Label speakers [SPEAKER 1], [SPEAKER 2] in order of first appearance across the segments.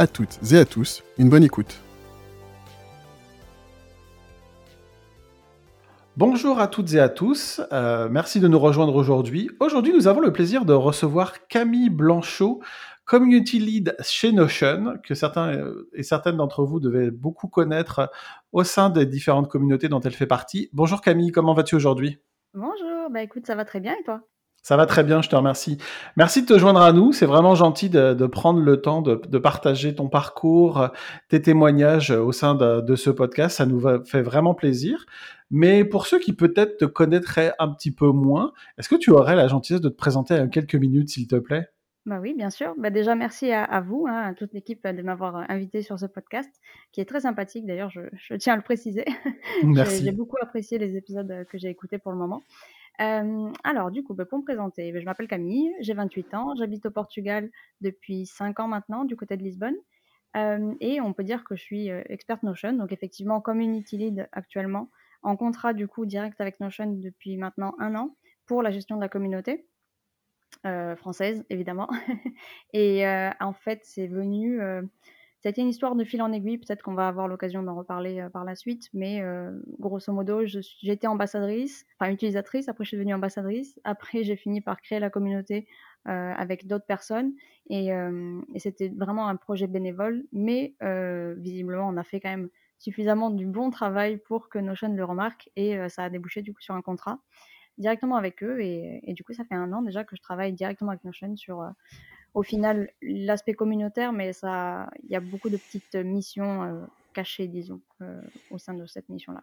[SPEAKER 1] à toutes et à tous une bonne écoute.
[SPEAKER 2] Bonjour à toutes et à tous, euh, merci de nous rejoindre aujourd'hui. Aujourd'hui, nous avons le plaisir de recevoir Camille Blanchot, Community Lead chez Notion, que certains euh, et certaines d'entre vous devaient beaucoup connaître au sein des différentes communautés dont elle fait partie. Bonjour Camille, comment vas-tu aujourd'hui?
[SPEAKER 3] Bonjour, bah écoute, ça va très bien et toi?
[SPEAKER 2] Ça va très bien, je te remercie. Merci de te joindre à nous. C'est vraiment gentil de, prendre le temps de, partager ton parcours, tes témoignages au sein de, de ce podcast. Ça nous fait vraiment plaisir. Mais pour ceux qui peut-être te connaîtraient un petit peu moins, est-ce que tu aurais la gentillesse de te présenter en quelques minutes, s'il te plaît?
[SPEAKER 3] Bah oui, bien sûr. Bah déjà, merci à, à vous, hein, à toute l'équipe euh, de m'avoir euh, invité sur ce podcast, qui est très sympathique d'ailleurs, je, je tiens à le préciser. J'ai-
[SPEAKER 2] Merci.
[SPEAKER 3] J'ai beaucoup apprécié les épisodes euh, que j'ai écoutés pour le moment. Euh, alors, du coup, bah, pour me présenter, bah, je m'appelle Camille, j'ai 28 ans, j'habite au Portugal depuis 5 ans maintenant, du côté de Lisbonne. Euh, et on peut dire que je suis experte Notion, donc effectivement community lead actuellement, en contrat du coup direct avec Notion depuis maintenant un an pour la gestion de la communauté euh, française évidemment. et euh, en fait, c'est venu, euh, c'était une histoire de fil en aiguille. Peut-être qu'on va avoir l'occasion d'en reparler euh, par la suite, mais euh, grosso modo, j'étais ambassadrice, enfin utilisatrice. Après, je suis devenue ambassadrice. Après, j'ai fini par créer la communauté euh, avec d'autres personnes, et, euh, et c'était vraiment un projet bénévole. Mais euh, visiblement, on a fait quand même suffisamment du bon travail pour que Notion le remarque, et euh, ça a débouché du coup sur un contrat directement avec eux. Et, et du coup, ça fait un an déjà que je travaille directement avec Notion sur, euh, au final, l'aspect communautaire, mais ça, il y a beaucoup de petites missions euh, cachées, disons, euh, au sein de cette mission-là.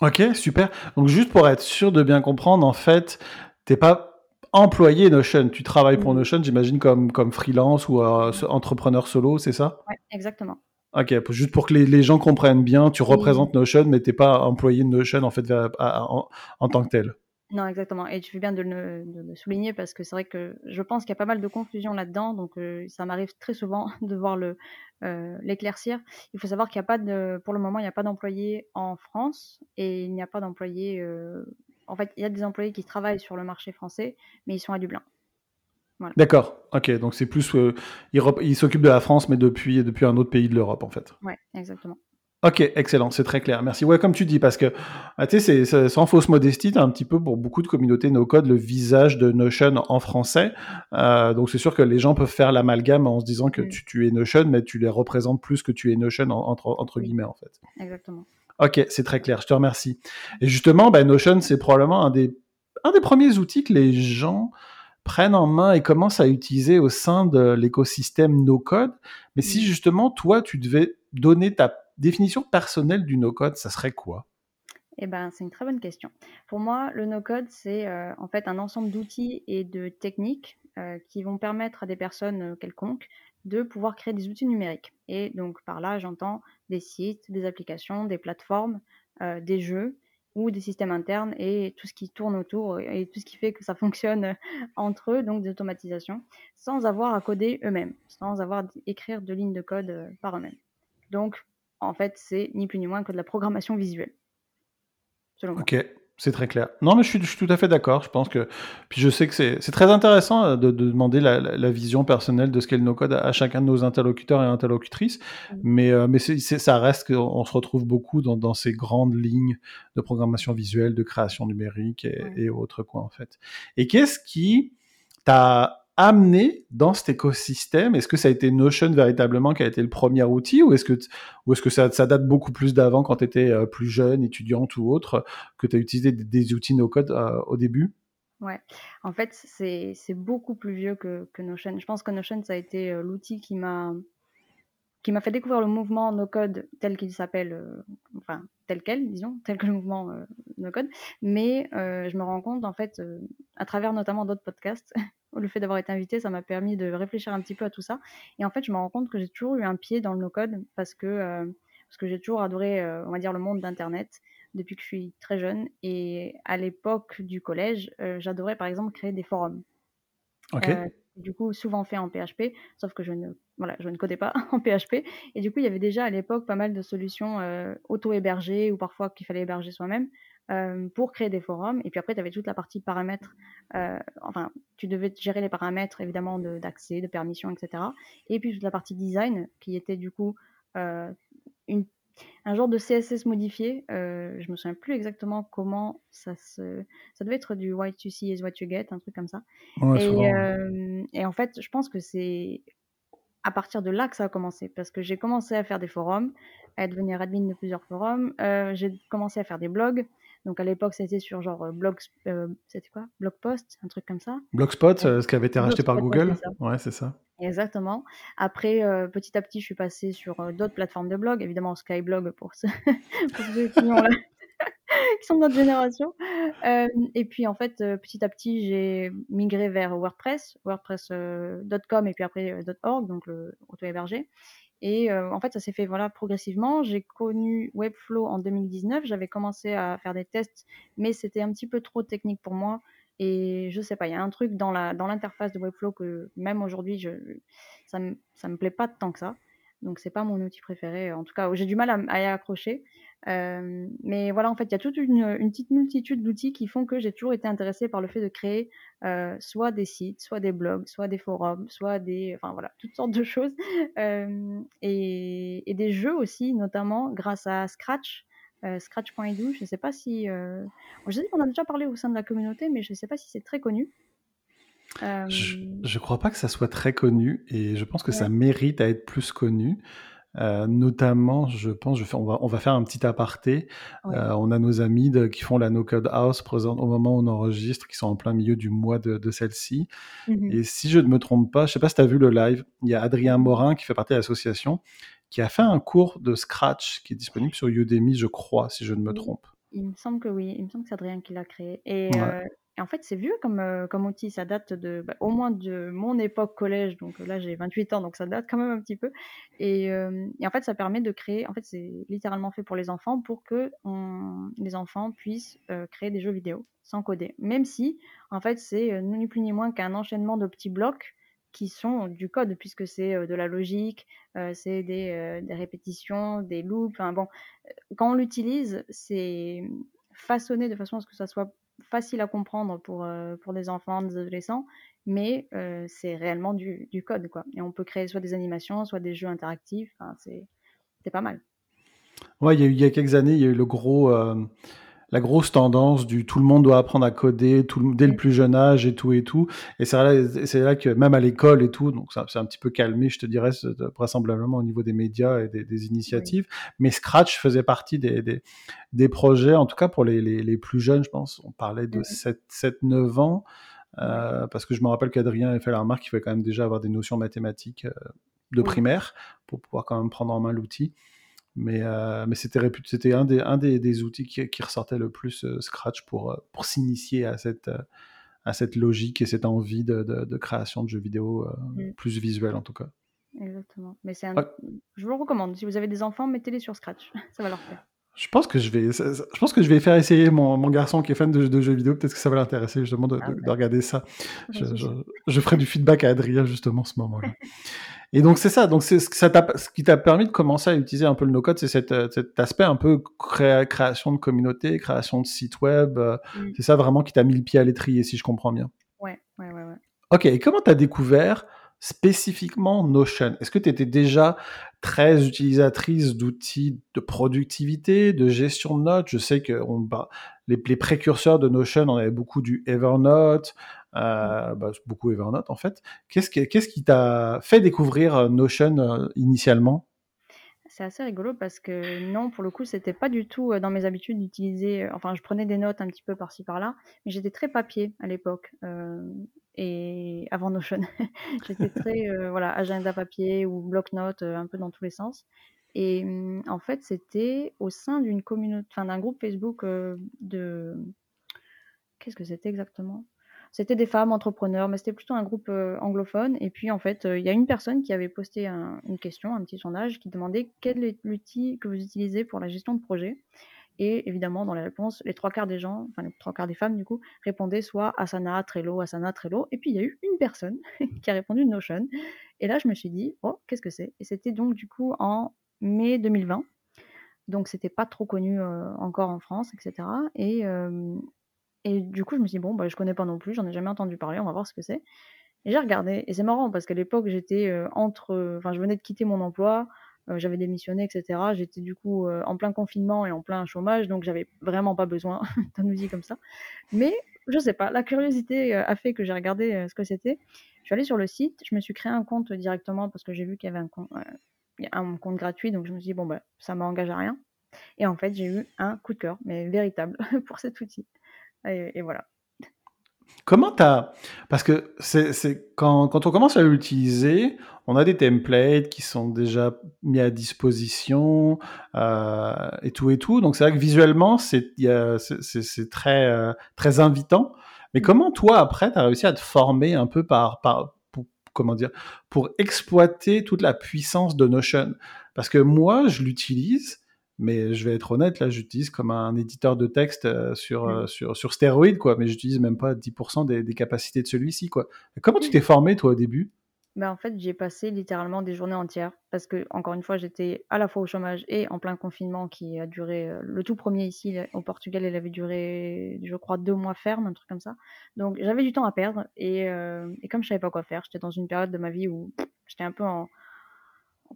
[SPEAKER 2] Ok, super. Donc juste pour être sûr de bien comprendre, en fait, t'es pas employé Notion, tu travailles pour
[SPEAKER 3] Mhm.
[SPEAKER 2] Notion, j'imagine comme comme freelance ou euh, so- entrepreneur solo, c'est ça?
[SPEAKER 3] Ouais, exactement.
[SPEAKER 2] Ok, juste pour que les, les gens comprennent bien, tu représentes Notion, mais t'es pas employé de Notion en fait vers- à- à- en, en tant que tel.
[SPEAKER 3] Non, exactement. Et tu fais bien de le, de le souligner parce que c'est vrai que je pense qu'il y a pas mal de confusion là-dedans. Donc, euh, ça m'arrive très souvent de voir le, euh, l'éclaircir. Il faut savoir qu'il n'y a pas de, pour le moment, il n'y a pas d'employés en France et il n'y a pas d'employés. euh, en fait, il y a des employés qui travaillent sur le marché français, mais ils sont à Dublin.
[SPEAKER 2] D'accord. Ok, donc c'est plus euh, il, rep- il s'occupe de la France, mais depuis depuis un autre pays de l'Europe en fait.
[SPEAKER 3] Ouais, exactement.
[SPEAKER 2] Ok, excellent, c'est très clair. Merci. Ouais, comme tu dis, parce que ah, tu sais, c'est- sans fausse modestie, t'as un petit peu pour beaucoup de communautés no code le visage de Notion en français. Euh, donc c'est sûr que les gens peuvent faire l'amalgame en se disant que
[SPEAKER 3] Mm.
[SPEAKER 2] tu, tu es Notion, mais tu les représentes plus que tu es Notion en- entre guillemets en fait.
[SPEAKER 3] Exactement.
[SPEAKER 2] Ok, c'est très clair. Je te remercie. Et justement, ben, Notion, c'est probablement un des un des premiers outils que les gens prennent en main et commencent à utiliser au sein de l'écosystème no code. Mais si justement toi, tu devais donner ta définition personnelle du no code, ça serait quoi?
[SPEAKER 3] Eh ben, c'est une très bonne question. Pour moi, le no-code, c'est euh, en fait un ensemble d'outils et de techniques euh, qui vont permettre à des personnes euh, quelconques de pouvoir créer des outils numériques. Et donc, par là, j'entends des sites, des applications, des plateformes, des jeux ou des systèmes internes et tout ce qui tourne autour et tout ce qui fait que ça fonctionne entre eux, donc des automatisations, sans avoir à coder eux-mêmes, sans avoir à écrire de lignes de code par eux-mêmes. Donc, en fait, c'est ni plus ni moins que de la programmation visuelle selon moi.
[SPEAKER 2] Ok, c'est très clair. Non, mais je suis, je suis tout à fait d'accord. Je pense que, puis je sais que c'est c'est très intéressant euh, de, de demander la, la- la vision personnelle de ce qu'est le no-code à, à chacun de nos interlocuteurs et interlocutrices.
[SPEAKER 3] Mm.
[SPEAKER 2] Mais, euh, mais c'est c'est- ça reste qu'on on se retrouve beaucoup dans, dans ces grandes lignes de programmation visuelle, de création numérique et, et autres quoi en fait. Et qu'est-ce qui t'a amené dans cet écosystème? Est-ce que ça a été Notion véritablement qui a été le premier outil ou est-ce que, ça, date beaucoup plus d'avant quand tu étais plus jeune, étudiante ou autre, que tu as utilisé des, outils no-code euh, au début?
[SPEAKER 3] Ouais, en fait, c'est c'est beaucoup plus vieux que, que Notion. Je pense que Notion, ça a été euh, l'outil qui m'a qui m'a fait découvrir le mouvement no-code tel qu'il s'appelle, euh, enfin tel quel, disons, tel que le mouvement euh, no-code. Mais euh, je me rends compte, en fait, euh, à travers notamment d'autres podcasts, le fait d'avoir été invitée, ça m'a permis de réfléchir un petit peu à tout ça. Et en fait, je me rends compte que j'ai toujours eu un pied dans le no-code parce que, parce que j'ai toujours adoré, on va dire, le monde d'Internet depuis que je suis très jeune. Et à l'époque du collège, j'adorais par exemple créer des forums.
[SPEAKER 2] Ok.
[SPEAKER 3] Du coup, souvent fait en PHP, sauf que je ne, voilà, codais pas en PHP. Et du coup, il y avait déjà à l'époque pas mal de solutions auto-hébergées ou parfois qu'il fallait héberger soi-même. Euh, pour créer des forums. Et puis après, tu avais toute la partie paramètres. Euh, enfin, tu devais gérer les paramètres, évidemment, d'accès, de, permission, etc. Et puis toute la partie design, qui était du coup euh, une, un genre de CSS modifié. je me souviens plus exactement comment ça se. Ça devait être du what you see is what you get, un truc comme ça. et, et en fait, je pense que c'est à partir de là que ça a commencé, parce que j'ai commencé à faire des forums, à devenir admin de plusieurs forums, j'ai commencé à faire des blogs, donc à l'époque, c'était sur genre euh, blog, euh, c'était quoi? Blogpost, un truc comme ça.
[SPEAKER 2] Blogspot, euh, ce qui avait été racheté par Google? Ouais, c'est ça.
[SPEAKER 3] Exactement. Après, petit à petit, je suis passée sur d'autres plateformes de blog, évidemment Skyblog pour ceux, qui, sont de notre génération. et puis en fait, petit à petit, j'ai migré vers WordPress, WordPress.com et puis après .org, donc le auto-hébergé. Et euh, en fait, ça s'est fait voilà, progressivement. J'ai connu Webflow en 2019. J'avais commencé à faire des tests, mais c'était un petit peu trop technique pour moi. Et je sais pas, il y a un truc dans la dans l'interface de Webflow que même aujourd'hui, je, ça me ça me plaît pas tant que ça. Donc c'est pas mon outil préféré. En tout cas, j'ai du mal à, y accrocher. Euh, mais voilà, en fait, il y a toute une, petite multitude d'outils qui font que j'ai toujours été intéressée par le fait de créer euh, soit des sites, soit des blogs, soit des forums, soit des, enfin voilà, toutes sortes de choses euh, et, des jeux aussi, notamment grâce à Scratch. Euh, Scratch.edu, je ne sais pas si. Euh, je sais qu'on a déjà parlé au sein de la communauté, mais je ne sais pas si c'est très connu.
[SPEAKER 2] Je, ne crois pas que ça soit très connu et je pense que ça mérite à être plus connu. Euh, notamment, je pense, je fais, on, va, on va faire un petit aparté. Euh, on a nos amis de, qui font la No Code House présente au moment où on enregistre, qui sont en plein milieu du mois de, de celle-ci. Mmh et si je ne me trompe pas, je sais pas si tu as vu le live, il y a Adrien Morin qui fait partie de l'association, qui a fait un cours de Scratch qui est disponible sur Udemy, je crois, si je ne me trompe.
[SPEAKER 3] Il me semble que oui, il me semble que c'est Adrien qui l'a créé. Et, euh, en fait, c'est vieux comme, euh, comme outil. Ça date de, bah, au moins de mon époque collège. Donc euh, là, j'ai 28 ans, donc ça date quand même un petit peu. Et, en fait, ça permet de créer. En fait, c'est littéralement fait pour les enfants pour que les enfants puissent créer des jeux vidéo sans coder. Même si, en fait, c'est ni plus ni moins qu'un enchaînement de petits blocs qui sont du code, puisque c'est de la logique, c'est des, répétitions, des loops. Enfin, bon, quand on l'utilise, c'est façonné de façon à ce que ça soit facile à comprendre pour, pour des enfants, des adolescents, mais c'est réellement du, du, code. Quoi. Et on peut créer soit des animations, soit des jeux interactifs. Enfin, c'est pas mal.
[SPEAKER 2] Ouais, il y, y a quelques années, il y a eu le gros la grosse tendance du tout le monde doit apprendre à coder tout, dès le plus jeune âge et tout et tout. Et c'est là, c'est là que même à l'école et tout, donc ça c'est un petit peu calmé, je te dirais, vraisemblablement au niveau des médias et des, initiatives. Mais Scratch faisait partie des, des, des, projets, en tout cas pour les, les, les plus jeunes, je pense. On parlait de 7-9 ans. Euh, parce que je me rappelle qu'Adrien avait fait la remarque qu'il fallait quand même déjà avoir des notions mathématiques euh, de primaire pour pouvoir quand même prendre en main l'outil. Mais, euh, mais c'était, c'était un, des, un des, des outils qui, qui, ressortait le plus euh, Scratch pour, euh, pour s'initier à cette, à cette logique et cette envie de, de, création de jeux vidéo mm. plus visuels en tout cas.
[SPEAKER 3] Exactement. Mais c'est un... Je vous le recommande. Si vous avez des enfants, mettez-les sur Scratch. Ça va leur plaire.
[SPEAKER 2] Je pense que je vais, je pense que je vais faire essayer mon, mon garçon qui est fan de, de jeux vidéo. Peut-être que ça va l'intéresser justement de, ah de, regarder ça. Je, je, je, ferai du feedback à Adrien justement ce moment-là. Et donc c'est ça, donc c'est ce, ce qui t'a permis de commencer à utiliser un peu le no-code, c'est cet, euh, cet, aspect un peu création de communauté, création de site web. Euh, mm. C'est ça vraiment qui t'a mis le pied à l'étrier, si je comprends bien.
[SPEAKER 3] Ouais, ouais, ouais. ouais.
[SPEAKER 2] Ok, et comment t'as découvert spécifiquement Notion? Est-ce que tu étais déjà très utilisatrice d'outils de productivité, de gestion de notes? Je sais que on, bah, les, les, précurseurs de Notion, on avait beaucoup du Evernote, bah, beaucoup Evernote en fait. Qu'est-ce qui t'a fait découvrir euh, Notion euh, initialement?
[SPEAKER 3] C'est assez rigolo parce que non, pour le coup, c'était pas du tout dans mes habitudes d'utiliser. Enfin, je prenais des notes un petit peu par-ci par-là, mais j'étais très papier à l'époque et avant Notion, j'étais très voilà agenda papier ou bloc-notes un peu dans tous les sens. Et mmh, en fait, c'était au sein d'une communauté, enfin d'un groupe Facebook de qu'est-ce que c'était exactement? C'était des femmes entrepreneurs, mais c'était plutôt un groupe anglophone. Et puis, en fait, il y a une personne qui avait posté une question, un petit sondage, qui demandait quel est l'outil que vous utilisez pour la gestion de projet. Et évidemment, dans les réponses, les trois quarts des gens, enfin les trois quarts des femmes du coup, répondaient soit Asana, Trello, Asana, Trello. Et puis il y a eu une personne qui a répondu Notion. Et là, je me suis dit, oh, qu'est-ce que c'est? Et c'était donc du coup en mai 2020. Donc c'était pas trop connu encore en France, etc. Et, et du coup, je me suis dit, bon, bah, je connais pas non plus, j'en ai jamais entendu parler, on va voir ce que c'est. Et j'ai regardé. Et c'est marrant parce qu'à l'époque, j'étais entre. Enfin, je venais de quitter mon emploi. Euh, j'avais démissionné, etc. J'étais du coup euh, en plein confinement et en plein chômage, donc j'avais vraiment pas besoin d'un outil comme ça. Mais je sais pas, la curiosité euh, a fait que j'ai regardé ce que c'était. Je suis allée sur le site, je me suis créé un compte directement parce que j'ai vu qu'il y avait un compte, un compte gratuit, donc je me suis dit, bon, bah, ça m'engage à rien. Et en fait, j'ai eu un coup de cœur, mais véritable, pour cet outil. Et voilà.
[SPEAKER 2] Comment t'as... Parce que c'est, quand, quand on commence à l'utiliser, on a des templates qui sont déjà mis à disposition euh, et tout et tout. Donc c'est vrai que visuellement, c'est, c'est, très, euh, très invitant. Mais comment toi, après, tu as réussi à te former un peu par, par pour, comment dire, pour exploiter toute la puissance de Notion? Parce que moi, je l'utilise mais je vais être honnête, là, j'utilise comme un éditeur de texte euh, sur, mmh. sur, sur stéroïde, quoi. Mais j'utilise même pas 10% des, des, capacités de celui-ci, quoi. comment tu t'es formé, toi, au début?
[SPEAKER 3] Ben, En fait, j'ai passé littéralement des journées entières. Parce que, encore une fois, j'étais à la fois au chômage et en plein confinement qui a duré. Euh, le tout premier ici, au Portugal, il avait duré, je crois, deux mois ferme, un truc comme ça. Donc, j'avais du temps à perdre. Et, et comme je savais pas quoi faire, j'étais dans une période de ma vie où j'étais un peu en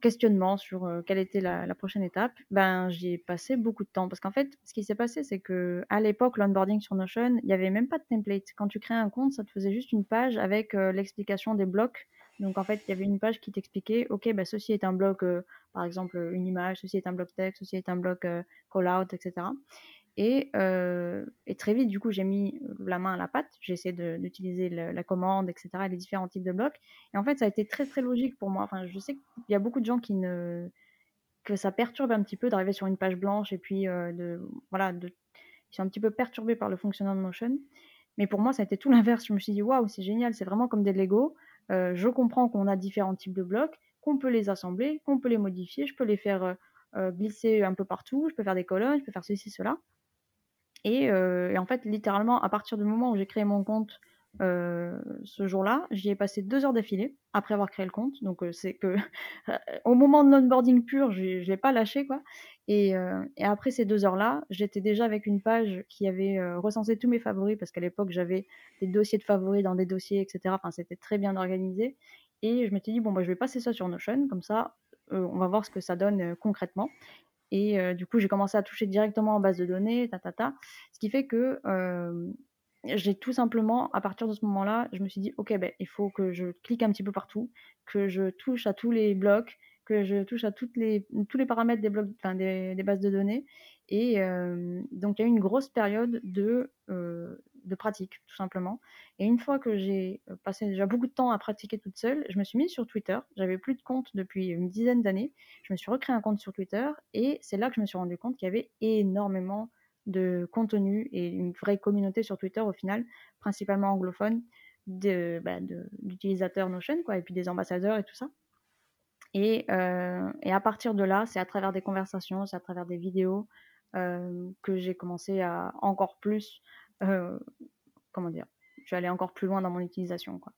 [SPEAKER 3] questionnement sur quelle était la, prochaine étape, ben j'y ai passé beaucoup de temps parce qu'en fait, ce qui s'est passé, c'est que à l'époque, l'onboarding sur Notion, il n'y avait même pas de template. Quand tu crées un compte, ça te faisait juste une page avec l'explication des blocs. Donc en fait, il y avait une page qui t'expliquait, ok, ben ceci est un bloc, par exemple une image, ceci est un bloc texte, ceci est un bloc call out, etc. Euh, et, très vite, du coup, j'ai mis la main à la pâte. J'ai essayé d'utiliser la commande, etc., les différents types de blocs. Et en fait, ça a été très, très logique pour moi. Enfin, je sais qu'il y a beaucoup de gens qui ne que ça perturbe un petit peu d'arriver sur une page blanche et puis euh, de voilà de ils sont un petit peu perturbés par le fonctionnement de Notion. Mais pour moi, ça a été tout l'inverse. Je me suis dit waouh, c'est génial, c'est vraiment comme des Lego. Euh, je comprends qu'on a différents types de blocs, qu'on peut les assembler, qu'on peut les modifier, je peux les faire glisser un peu partout, je peux faire des colonnes, je peux faire ceci, cela. Euh, et, en fait, littéralement, à partir du moment où j'ai créé mon compte euh, ce jour-là, j'y ai passé deux heures d'affilée après avoir créé le compte. Donc euh, c'est que au moment de l'onboarding pur, je ne l'ai pas lâché quoi. Et, après ces deux heures-là, j'étais déjà avec une page qui avait recensé tous mes favoris parce qu'à l'époque j'avais des dossiers de favoris dans des dossiers, etc. Enfin c'était très bien organisé. Et je m'étais dit bon bah je vais passer ça sur Notion comme ça. on va voir ce que ça donne concrètement. Et euh, du coup, j'ai commencé à toucher directement en base de données, ta. Ce qui fait que euh, j'ai tout simplement, à partir de ce moment-là, je me suis dit, OK, ben, il faut que je clique un petit peu partout, que je touche à tous les blocs, que je touche à les, tous les paramètres des, des bases de données. Et euh, donc, il y a eu une grosse période de, de pratique, tout simplement. Et une fois que j'ai passé déjà beaucoup de temps à pratiquer toute seule, je me suis mise sur Twitter. J'avais plus de compte depuis une dizaine d'années. Je me suis recréé un compte sur Twitter et c'est là que je me suis rendu compte qu'il y avait énormément de contenu et une vraie communauté sur Twitter au final, principalement anglophone, bah, d'utilisateurs de, Notion, quoi, et puis des ambassadeurs et tout ça. Et, euh, et à partir de là, c'est à travers des conversations, c'est à travers des vidéos euh, que j'ai commencé à encore plus euh, comment dire, je suis allé encore plus loin dans mon utilisation. Quoi.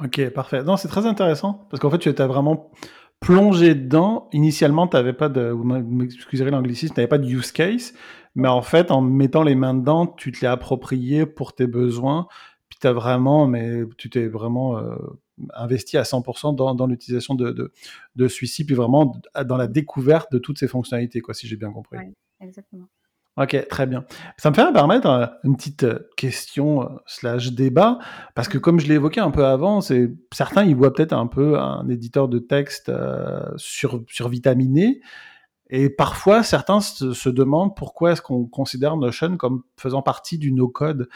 [SPEAKER 2] Ok, parfait. Non, c'est très intéressant parce qu'en fait, tu étais vraiment plongé dedans. Initialement, tu n'avais pas de, vous m'excuserez l'anglicisme, tu n'avais pas de use case, mais en fait, en mettant les mains dedans, tu te l'es approprié pour tes besoins. Puis vraiment, mais tu t'es vraiment euh, investi à 100% dans, dans l'utilisation de, de, de celui-ci, puis vraiment dans la découverte de toutes ces fonctionnalités, quoi, si j'ai bien compris.
[SPEAKER 3] Ouais, exactement.
[SPEAKER 2] Ok, très bien. Ça me fait permettre euh, une petite euh, question euh, slash débat, parce que comme je l'ai évoqué un peu avant, c'est certains ils voient peut-être un peu un éditeur de texte sur, survitaminé, et parfois certains se, demandent pourquoi est-ce qu'on considère Notion comme faisant partie du no-code.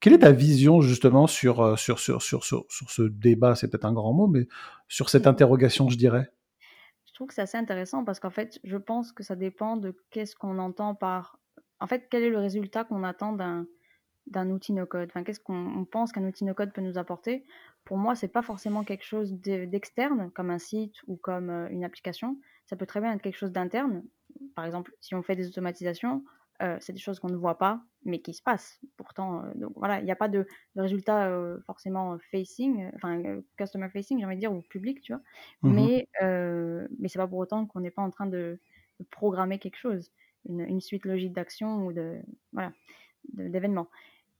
[SPEAKER 2] Quelle est ta vision justement sur, sur, sur, sur, sur, sur ce débat? C'est peut-être un grand mot, mais sur cette interrogation, je dirais.
[SPEAKER 3] Je trouve que c'est assez intéressant parce qu'en fait, je pense que ça dépend de qu'est-ce qu'on entend par en fait, quel est le résultat qu'on attend d'un d'un outil no-code Enfin, qu'est-ce qu'on pense qu'un outil no-code peut nous apporter? Pour moi, c'est pas forcément quelque chose d'externe, comme un site ou comme euh, une application. Ça peut très bien être quelque chose d'interne. Par exemple, si on fait des automatisations, euh, c'est des choses qu'on ne voit pas, mais qui se passent. Pourtant, euh, donc voilà, il n'y a pas de, résultat forcément facing, enfin customer facing, j'ai envie de dire, ou public, tu vois. Mmh mais mais c'est pas pour autant qu'on n'est pas en train de, programmer quelque chose, une, suite logique d'actions ou de voilà d'événements.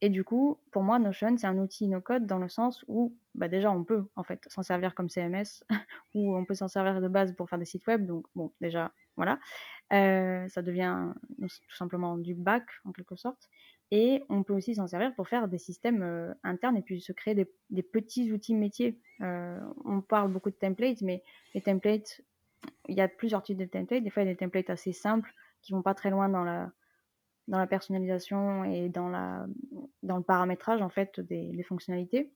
[SPEAKER 3] Et du coup, pour moi, Notion, c'est un outil no-code dans le sens où, bah déjà, on peut en fait s'en servir comme CMS, ou on peut s'en servir de base pour faire des sites web. Donc, bon, déjà, voilà. Euh, ça devient tout simplement du back, en quelque sorte. Et on peut aussi s'en servir pour faire des systèmes euh, internes et puis se créer des, petits outils métiers. Euh, on parle beaucoup de templates, mais les templates, il y a plusieurs types de templates. Des fois, il y a des templates assez simples qui vont pas très loin dans la, dans la personnalisation et dans, la, dans le paramétrage en fait des, fonctionnalités.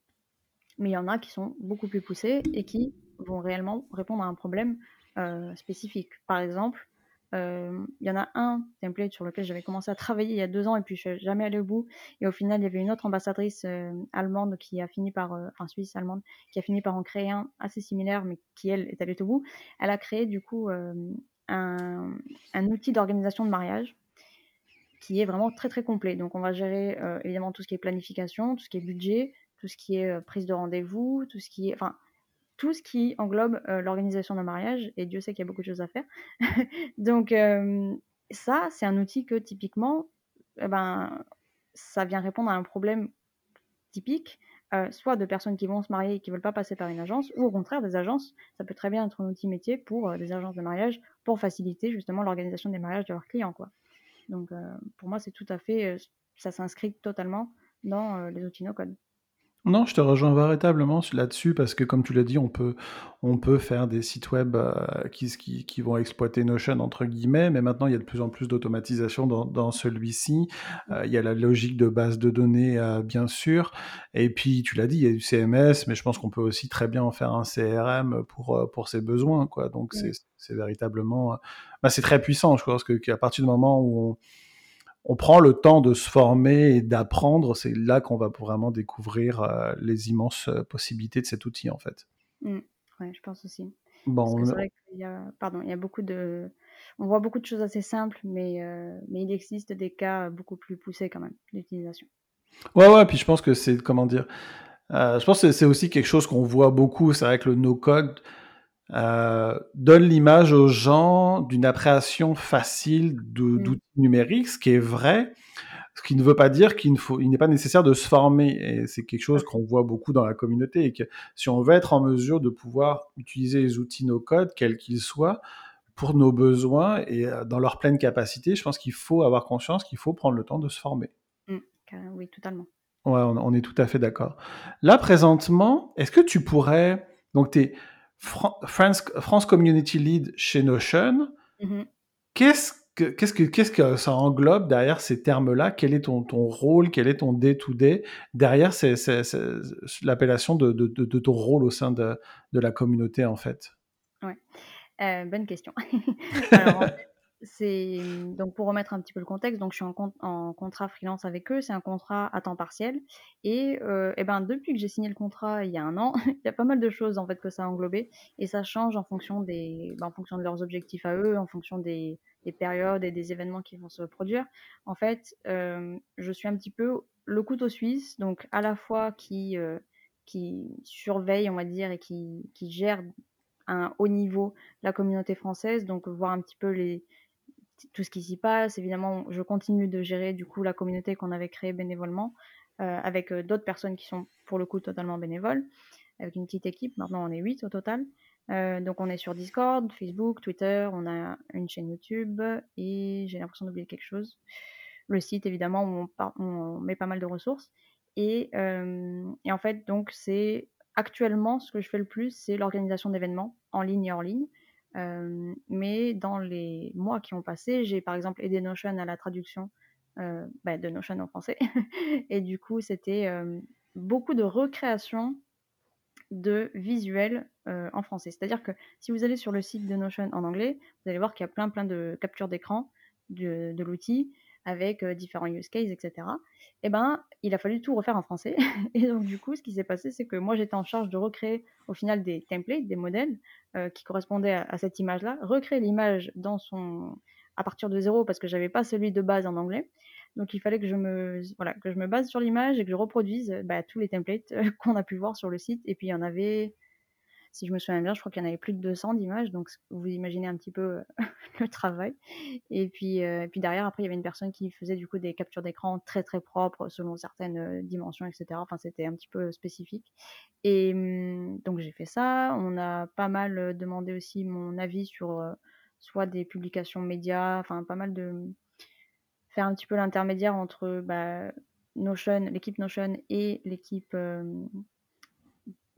[SPEAKER 3] Mais il y en a qui sont beaucoup plus poussés et qui vont réellement répondre à un problème euh, spécifique. Par exemple, euh, il y en a un template sur lequel j'avais commencé à travailler il y a deux ans et puis je suis jamais allée au bout. Et au final, il y avait une autre ambassadrice euh, allemande qui a fini par, enfin suisse allemande, qui a fini par en créer un assez similaire, mais qui elle est allée au bout. Elle a créé du coup un, outil d'organisation de mariage qui est vraiment très très complet. Donc on va gérer euh, évidemment tout ce qui est planification, tout ce qui est budget, tout ce qui est euh, prise de rendez-vous, tout ce qui est, enfin tout ce qui englobe euh, l'organisation d'un mariage. Et Dieu sait qu'il y a beaucoup de choses à faire. Donc ça, c'est un outil que typiquement, eh ben, ça vient répondre à un problème typique. Soit de personnes qui vont se marier et qui veulent pas passer par une agence, ou au contraire des agences. Ça peut très bien être un outil métier pour des agences de mariage pour faciliter justement l'organisation des mariages de leurs clients, quoi. Donc, euh, pour moi, c'est tout à fait, euh, ça s'inscrit totalement dans euh, les outils no-code.
[SPEAKER 2] Non, je te rejoins véritablement là-dessus parce que, comme tu l'as dit, on peut, on peut faire des sites web qui, qui, qui, vont exploiter Notion entre guillemets, mais maintenant il y a de plus en plus d'automatisation dans, dans celui-ci. il y a la logique de base de données, bien sûr, et puis tu l'as dit, il y a du CMS, mais je pense qu'on peut aussi très bien en faire un CRM pour, pour ses besoins, quoi. Donc c'est véritablement bah, c'est très puissant. Je pense qu'à partir du moment où on, prend le temps de se former et d'apprendre, c'est là qu'on va vraiment découvrir euh, les immenses euh, possibilités de cet outil, en fait.
[SPEAKER 3] Mmh. Oui, je pense aussi. Bon, c'est vrai qu'il y a, pardon, il y a beaucoup de, on voit beaucoup de choses assez simples, mais, euh, mais il existe des cas beaucoup plus poussés quand même d'utilisation.
[SPEAKER 2] Ouais, ouais, puis je pense que c'est, comment dire, je pense que c'est aussi quelque chose qu'on voit beaucoup. C'est vrai que le no-code, euh, donne l'image aux gens d'une appréhension facile mmh. d'outils numériques, ce qui est vrai, ce qui ne veut pas dire qu'il n'est pas nécessaire de se former. Et c'est quelque chose qu'on voit beaucoup dans la communauté. Et que si on veut être en mesure de pouvoir utiliser les outils no-code, quels qu'ils soient, pour nos besoins et euh, dans leur pleine capacité, je pense qu'il faut avoir conscience qu'il faut prendre le temps de se former.
[SPEAKER 3] Mmh, oui, totalement.
[SPEAKER 2] Ouais, on, on est tout à fait d'accord. Là, présentement, est-ce que tu pourrais. Donc, tu es France, Community Lead chez Notion. Mm-hmm. Qu'est-ce que, qu'est-ce, que, qu'est-ce que ça englobe derrière ces termes-là? Quel est ton, ton rôle? Quel est ton day-to-day derrière c'est, l'appellation de, de, de, ton rôle au sein de, de la communauté, en fait?
[SPEAKER 3] Ouais, euh, bonne question. Alors, c'est donc pour remettre un petit peu le contexte, donc je suis en, contrat freelance avec eux, c'est un contrat à temps partiel et, euh, ben depuis que j'ai signé le contrat il y a un an, il y a pas mal de choses en fait que ça a englobé et ça change en fonction des ben, en fonction de leurs objectifs à eux, en fonction des, périodes et des événements qui vont se produire. En fait, je suis un petit peu le couteau suisse, donc à la fois qui qui surveille, on va dire, et qui, qui gère à un haut niveau la communauté française, donc voir un petit peu les, tout ce qui s'y passe. Évidemment, je continue de gérer du coup la communauté qu'on avait créée bénévolement euh, avec euh, d'autres personnes qui sont pour le coup totalement bénévoles, avec une petite équipe. Maintenant, on est 8 au total. Euh, donc, on est sur Discord, Facebook, Twitter, on a une chaîne YouTube et j'ai l'impression d'oublier quelque chose. Le site, évidemment, où on, met pas mal de ressources. Et, et en fait, donc, c'est actuellement ce que je fais le plus, c'est l'organisation d'événements en ligne et hors ligne. Mais dans les mois qui ont passé, j'ai par exemple aidé Notion à la traduction bah, de Notion en français. et du coup, c'était beaucoup de recréation de visuels en français. C'est-à-dire que si vous allez sur le site de Notion en anglais, vous allez voir qu'il y a plein plein de captures d'écran de l'outil. Avec différents use cases, etc. Et ben, il a fallu tout refaire en français. Et donc, du coup, ce qui s'est passé, c'est que moi, j'étais en charge de recréer au final des templates, des modèles qui correspondaient à, cette image-là, recréer l'image à partir de zéro parce que j'avais pas celui de base en anglais. Donc il fallait que je me, voilà, que je me base sur l'image et que je reproduise bah, tous les templates qu'on a pu voir sur le site. Et puis il y en avait, si je me souviens bien, je crois qu'il y en avait plus de 200 d'images. Donc vous imaginez un petit peu le travail. Et puis, euh, puis derrière, après, il y avait une personne qui faisait du coup des captures d'écran très très propres selon certaines euh, dimensions, etc. Enfin, c'était un petit peu spécifique. Et mmh, donc j'ai fait ça. On a pas mal euh, demandé aussi mon avis sur soit des publications médias, enfin pas mal de faire un petit peu l'intermédiaire entre bah, Notion, l'équipe Notion et l'équipe euh,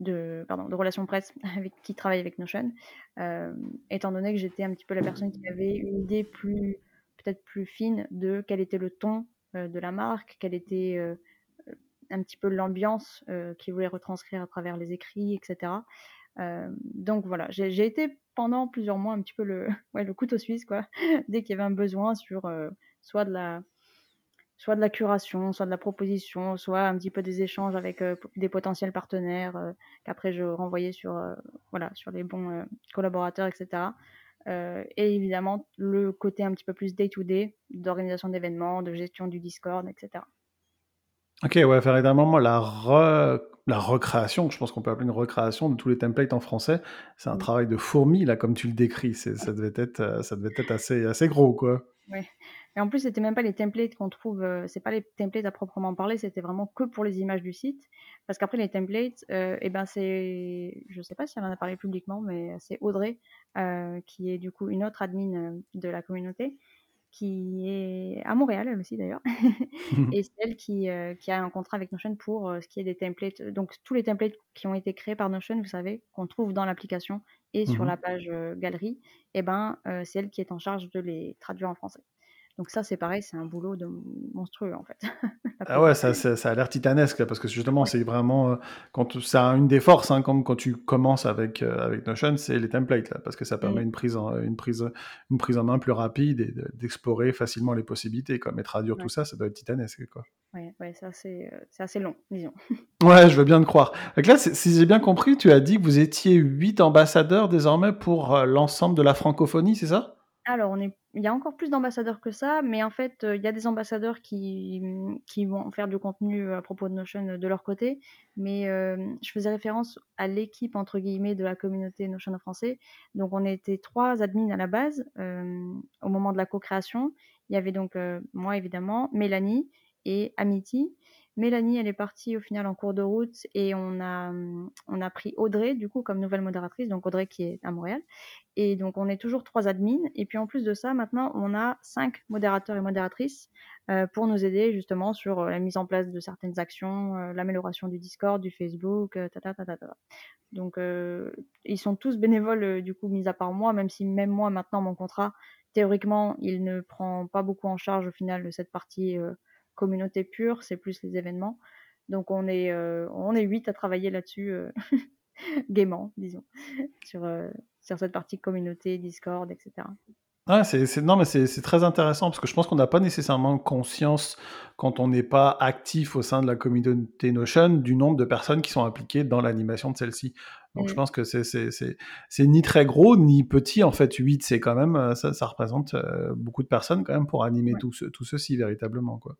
[SPEAKER 3] de, pardon, de relations presse avec, qui travaille avec Notion, euh, étant donné que j'étais un petit peu la personne qui avait une idée plus peut-être plus fine de quel était le ton euh, de la marque, quelle était un petit peu l'ambiance qu'il voulait retranscrire à travers les écrits, etc. donc voilà, j'ai été pendant plusieurs mois un petit peu le, ouais, le couteau suisse, quoi, dès qu'il y avait un besoin sur soit de la soit de la curation, soit de la proposition, soit un petit peu des échanges avec euh, des potentiels partenaires euh, qu'après je renvoyais sur, euh, voilà, sur les bons collaborateurs, etc. et évidemment, le côté un petit peu plus day-to-day d'organisation d'événements, de gestion du Discord, etc.
[SPEAKER 2] Ok, ouais, faire évidemment la, la recréation, je pense qu'on peut appeler une recréation de tous les templates en français, c'est un travail de fourmi, là, comme tu le décris. Ça devait être, ça devait être assez, assez gros, quoi.
[SPEAKER 3] Et en plus, c'était même pas les templates qu'on trouve, euh, c'est pas les templates à proprement parler, c'était vraiment que pour les images du site. Parce qu'après, les templates, euh, eh ben c'est, je sais pas si elle en a parlé publiquement, mais c'est Audrey, euh, qui est du coup une autre admin de la communauté, qui est à Montréal, elle aussi d'ailleurs, et c'est elle qui, qui, a un contrat avec Notion pour ce qui est des templates. Donc, tous les templates qui ont été créés par Notion, vous savez, qu'on trouve dans l'application et sur mmh la page galerie, eh ben, c'est elle qui est en charge de les traduire en français. Donc ça, c'est pareil, c'est un boulot de monstrueux en fait.
[SPEAKER 2] ah ouais, ça, ça, a l'air titanesque parce que justement, c'est vraiment euh, quand ça a une des forces hein, quand tu commences avec euh, avec Notion, c'est les templates là, parce que ça permet une prise en une prise une prise en main plus rapide et d'explorer facilement les possibilités. Comme et traduire tout ça, ça doit être titanesque quoi.
[SPEAKER 3] Ouais, ouais c'est assez, euh, assez long, disons.
[SPEAKER 2] ouais, je veux bien te croire. Donc là, si j'ai bien compris, tu as dit que vous étiez huit ambassadeurs désormais pour l'ensemble de la francophonie, c'est ça?
[SPEAKER 3] Alors, il y a encore plus d'ambassadeurs que ça, mais en fait, il y a des ambassadeurs qui, qui vont faire du contenu à propos de Notion de leur côté. Mais je faisais référence à l'équipe, entre guillemets, de la communauté Notion en français. Donc, on était trois admins à la base, au moment de la co-création. Il y avait donc moi, évidemment, Mélanie et Amity. Mélanie, elle est partie au final en cours de route et on a, on a pris Audrey, du coup, comme nouvelle modératrice, donc Audrey qui est à Montréal. Et donc, on est toujours trois admins. Et puis, en plus de ça, maintenant, on a cinq modérateurs et modératrices euh, pour nous aider justement sur euh, la mise en place de certaines actions, euh, l'amélioration du Discord, du Facebook, ta, ta, ta, ta, Donc, ils sont tous bénévoles, du coup, mis à part moi, même si même moi, maintenant, mon contrat, théoriquement, il ne prend pas beaucoup en charge au final de cette partie communauté pure, c'est plus les événements. Donc, on est, on est huit à travailler là-dessus gaiement, disons, sur, sur cette partie communauté, Discord, etc.
[SPEAKER 2] Ah, c'est, non, mais c'est, très intéressant parce que je pense qu'on n'a pas nécessairement conscience quand on n'est pas actif au sein de la communauté Notion du nombre de personnes qui sont impliquées dans l'animation de celle-ci. Donc je mm. pense que c'est, c'est, ni très gros ni petit. En fait, 8, c'est quand même, euh, ça, ça représente euh, beaucoup de personnes quand même pour animer tout, tout ceci véritablement. Quoi.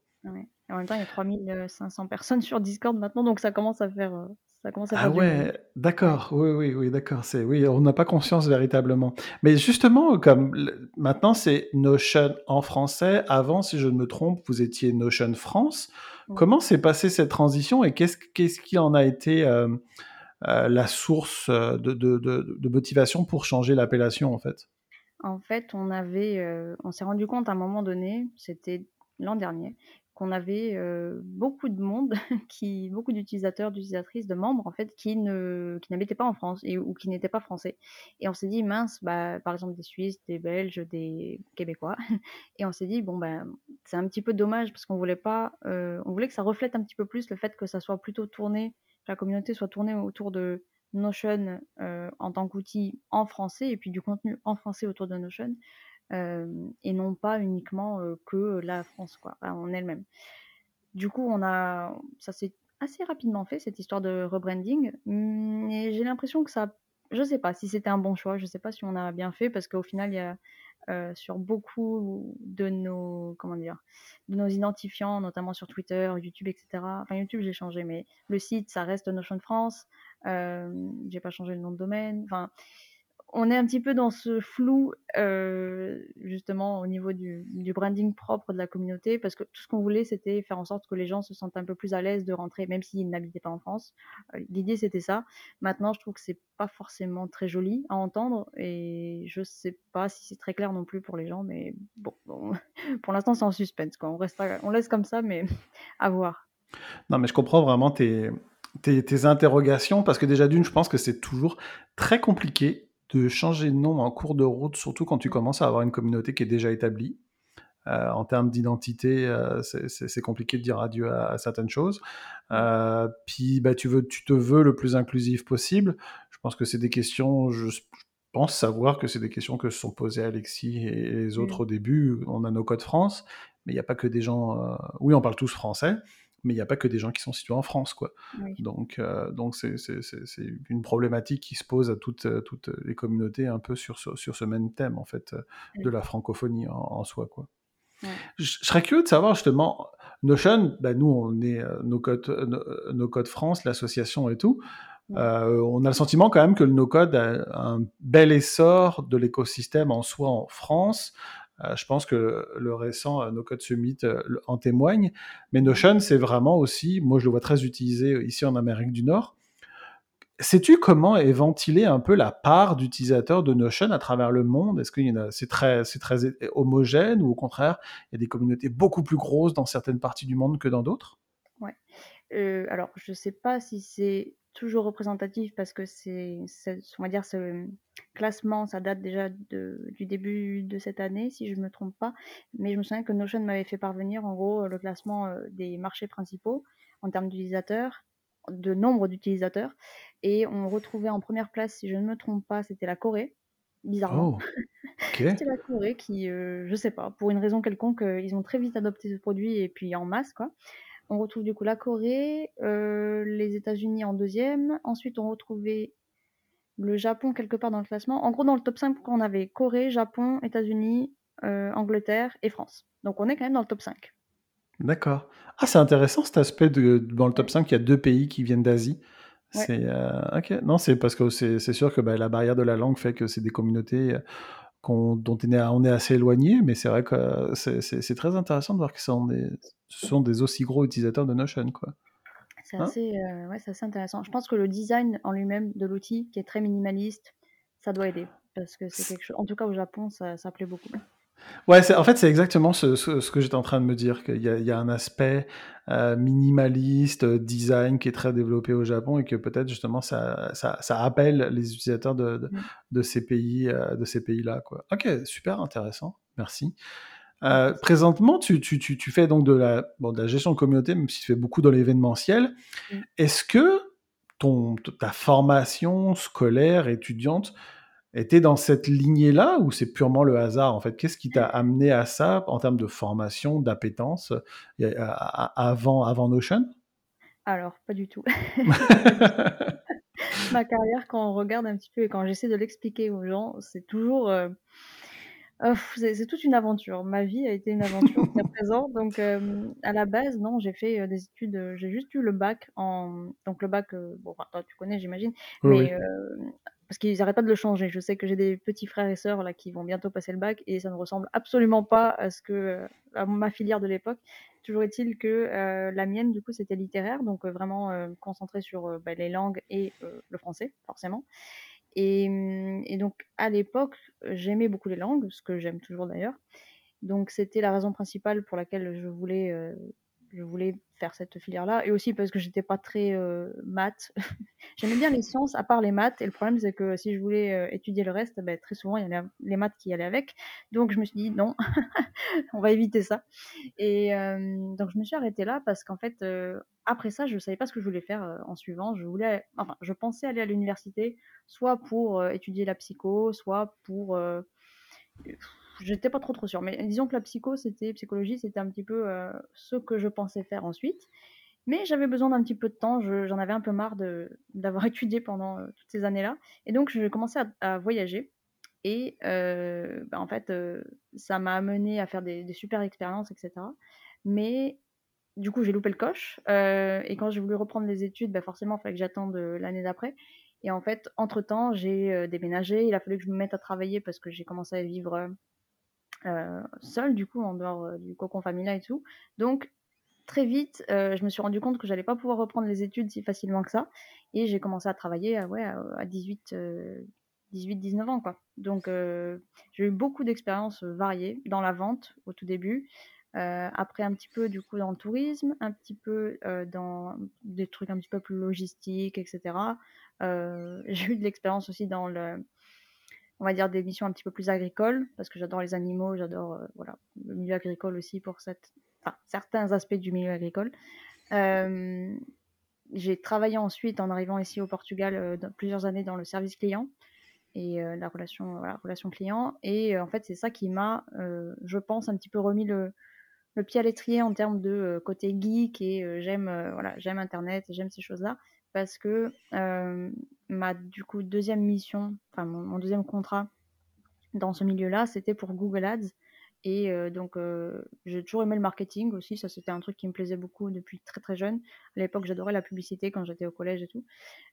[SPEAKER 3] En même temps, il y a 3500 personnes sur Discord maintenant, donc ça commence à faire, euh, ça commence à
[SPEAKER 2] Ah ouais, d'accord. Oui, oui, oui, d'accord. C'est oui, on n'a pas conscience véritablement. Mais justement, comme maintenant c'est Notion en français. Avant, si je ne me trompe, vous étiez Notion France. Comment s'est passée cette transition et qu'est-ce qu'est-ce qui en a été euh, euh, la source de, de, de, motivation pour changer l'appellation en fait?
[SPEAKER 3] En fait, on avait, on s'est rendu compte à un moment donné, c'était l'an dernier, qu'on avait beaucoup de monde, qui, beaucoup d'utilisateurs, d'utilisatrices, de membres en fait, qui ne, qui n'habitaient pas en France et, ou qui n'étaient pas français. Et on s'est dit mince, bah, par exemple des Suisses, des Belges, des Québécois. Et on s'est dit bon ben c'est un petit peu dommage parce qu'on voulait pas, on voulait que ça reflète un petit peu plus le fait que ça soit plutôt tourné, que la communauté soit tournée autour de Notion en tant qu'outil en français et puis du contenu en français autour de Notion et non pas uniquement que la France, quoi, en elle-même. Du coup, on a, ça s'est assez rapidement fait, cette histoire de rebranding, mmh, et j'ai l'impression que ça, je sais pas si c'était un bon choix, je sais pas si on a bien fait, parce qu'au final, il y a sur beaucoup de nos, comment dire, de nos identifiants, notamment sur Twitter, YouTube, etc. Enfin, YouTube, j'ai changé, mais le site, ça reste Notion France. Euh, j'ai pas changé le nom de domaine. Enfin, on est un petit peu dans ce flou, euh, justement, au niveau du, branding propre de la communauté, parce que tout ce qu'on voulait, c'était faire en sorte que les gens se sentent un peu plus à l'aise de rentrer, même s'ils n'habitaient pas en France. Euh, l'idée, c'était ça. Maintenant, je trouve que c'est pas forcément très joli à entendre, et je sais pas si c'est très clair non plus pour les gens, mais bon, pour l'instant, c'est en suspense. Quoi. On, reste, on laisse comme ça, mais à voir.
[SPEAKER 2] Non, mais je comprends vraiment tes, tes interrogations, parce que déjà d'une, je pense que c'est toujours très compliqué de changer de nom en cours de route, surtout quand tu commences à avoir une communauté qui est déjà établie. Euh, en termes d'identité, euh, c'est compliqué de dire adieu à, certaines choses. Euh, puis, bah, tu, veux, tu te veux le plus inclusif possible. Je pense que c'est des questions, je, pense savoir que c'est des questions que se sont posées Alexis et les autres au début. On a nos codes France, mais il n'y a pas que des gens. oui, on parle tous français, mais il n'y a pas que des gens qui sont situés en France, quoi. Donc, euh, donc c'est, une problématique qui se pose à toutes, euh, toutes les communautés un peu sur, sur, ce même thème, en fait, euh, de la francophonie en, soi, quoi. Je, serais curieux de savoir justement, Notion, bah nous on est nos codes, nos, codes France, l'association et tout. on a le sentiment quand même que le no-code a un bel essor de l'écosystème en soi en France. Euh, je pense que le récent euh, No Code Summit euh, en témoigne. Mais Notion, c'est vraiment aussi, moi je le vois très utilisé ici en Amérique du Nord. Sais-tu comment est ventilée un peu la part d'utilisateurs de Notion à travers le monde? Est-ce que c'est très, homogène ou au contraire, il y a des communautés beaucoup plus grosses dans certaines parties du monde que dans d'autres?
[SPEAKER 3] Ouais. alors, je ne sais pas si c'est toujours représentatif parce que c'est, on va dire, ce classement, ça date déjà de, du début de cette année, si je ne me trompe pas. Mais je me souviens que Notion m'avait fait parvenir, en gros, le classement euh, des marchés principaux en termes d'utilisateurs, de nombre d'utilisateurs. Et on retrouvait en première place, si je ne me trompe pas, c'était la Corée, bizarrement. Oh, c'était la Corée qui, euh, je sais pas, pour une raison quelconque, euh, ils ont très vite adopté ce produit et puis en masse, quoi. On retrouve du coup la Corée, euh, les États-Unis en deuxième. Ensuite, on retrouvait le Japon quelque part dans le classement. En gros, dans le top 5, on avait Corée, Japon, États-Unis, euh, Angleterre et France. Donc on est quand même dans le top 5.
[SPEAKER 2] D'accord. Ah, c'est intéressant cet aspect de dans le top 5, il y a deux pays qui viennent d'Asie. C'est euh, ok. Non, c'est parce que c'est sûr que bah, la barrière de la langue fait que c'est des communautés dont on est, assez éloigné, mais c'est vrai que c'est très intéressant de voir que ce sont, des, sont des aussi gros utilisateurs de Notion. Quoi.
[SPEAKER 3] C'est hein assez, euh, assez, intéressant. Je pense que le design en lui-même de l'outil, qui est très minimaliste, ça doit aider. Parce que c'est quelque chose. En tout cas, au Japon, ça, ça plaît beaucoup.
[SPEAKER 2] Ouais, en fait, c'est exactement ce, que j'étais en train de me dire, qu'il y, y, a un aspect euh, minimaliste, euh, design qui est très développé au Japon et que peut-être justement ça, ça, appelle les utilisateurs de, de, ces pays, euh, de ces pays-là. Quoi. Ok, super intéressant, merci. présentement, tu, tu, tu, fais donc de la, bon, de la gestion de communauté, même si tu fais beaucoup dans l'événementiel. Est-ce que ton, ta formation scolaire, étudiante, était dans cette lignée-là ou c'est purement le hasard en fait? Qu'est-ce qui t'a amené à ça en termes de formation, d'appétence euh, avant, avant Notion?
[SPEAKER 3] Alors, pas du tout. Ma carrière, quand on regarde un petit peu et quand j'essaie de l'expliquer aux gens, c'est toujours... Euh, oh, c'est toute une aventure. Ma vie a été une aventure jusqu'à présent. Donc, euh, à la base, non, j'ai fait des études. J'ai juste eu le bac en. Donc, le bac, bon, toi, tu connais, j'imagine. mais parce qu'ils n'arrêtent pas de le changer. Je sais que j'ai des petits frères et sœurs là qui vont bientôt passer le bac et ça ne ressemble absolument pas à ce que euh, ma filière de l'époque. Toujours est-il que euh, la mienne du coup c'était littéraire, donc euh, vraiment concentré sur bah, les langues et le français forcément. Et, hum, et donc à l'époque j'aimais beaucoup les langues, ce que j'aime toujours d'ailleurs. Donc c'était la raison principale pour laquelle je voulais je voulais faire cette filière-là, et aussi parce que j'étais pas très euh, maths. J'aimais bien les sciences, à part les maths, et le problème c'est que si je voulais euh, étudier le reste, ben, très souvent il y avait les maths qui allaient avec. Donc je me suis dit non, on va éviter ça. Et euh, donc je me suis arrêtée là parce qu'en fait, après ça, je savais pas ce que je voulais faire en suivant. Je voulais, enfin, je pensais aller à l'université, soit pour étudier la psycho, soit pour j'étais pas trop trop sûre. Mais disons que la psycho, c'était psychologie, c'était un petit peu ce que je pensais faire ensuite. Mais j'avais besoin d'un petit peu de temps, j'en avais un peu marre d'avoir étudié pendant toutes ces années-là. Et donc, je commençais à, voyager. Et bah, en fait, ça m'a amené à faire des, des, super expériences, etc. Mais du coup, j'ai loupé le coche. et quand j'ai voulu reprendre les études, bah, forcément, il fallait que j'attende l'année d'après. Et en fait, entre-temps, j'ai déménagé. Il a fallu que je me mette à travailler parce que j'ai commencé à vivre seule, du coup, en dehors du cocon familial et tout. Donc, très vite, je me suis rendu compte que j'allais pas pouvoir reprendre les études si facilement que ça. Et j'ai commencé à travailler ouais, à 18, 18-19 ans. Quoi. Donc, j'ai eu beaucoup d'expériences variées dans la vente au tout début. après, un petit peu du coup dans le tourisme, un petit peu dans des trucs un petit peu plus logistiques, etc. j'ai eu de l'expérience aussi dans le, on va dire des missions un petit peu plus agricoles parce que j'adore les animaux, j'adore voilà le milieu agricole aussi pour certains aspects du milieu agricole. j'ai travaillé ensuite en arrivant ici au Portugal plusieurs années dans le service client et la relation, voilà, relation client. Et en fait, c'est ça qui m'a, je pense, un petit peu remis le, le pied à l'étrier en termes de côté geek et j'aime voilà, j'aime Internet, j'aime ces choses-là parce que ma du coup deuxième mission, enfin mon, deuxième contrat dans ce milieu-là, c'était pour Google Ads et donc, j'ai toujours aimé le marketing aussi. Ça, c'était un truc qui me plaisait beaucoup depuis très très jeune. À l'époque, j'adorais la publicité quand j'étais au collège et tout.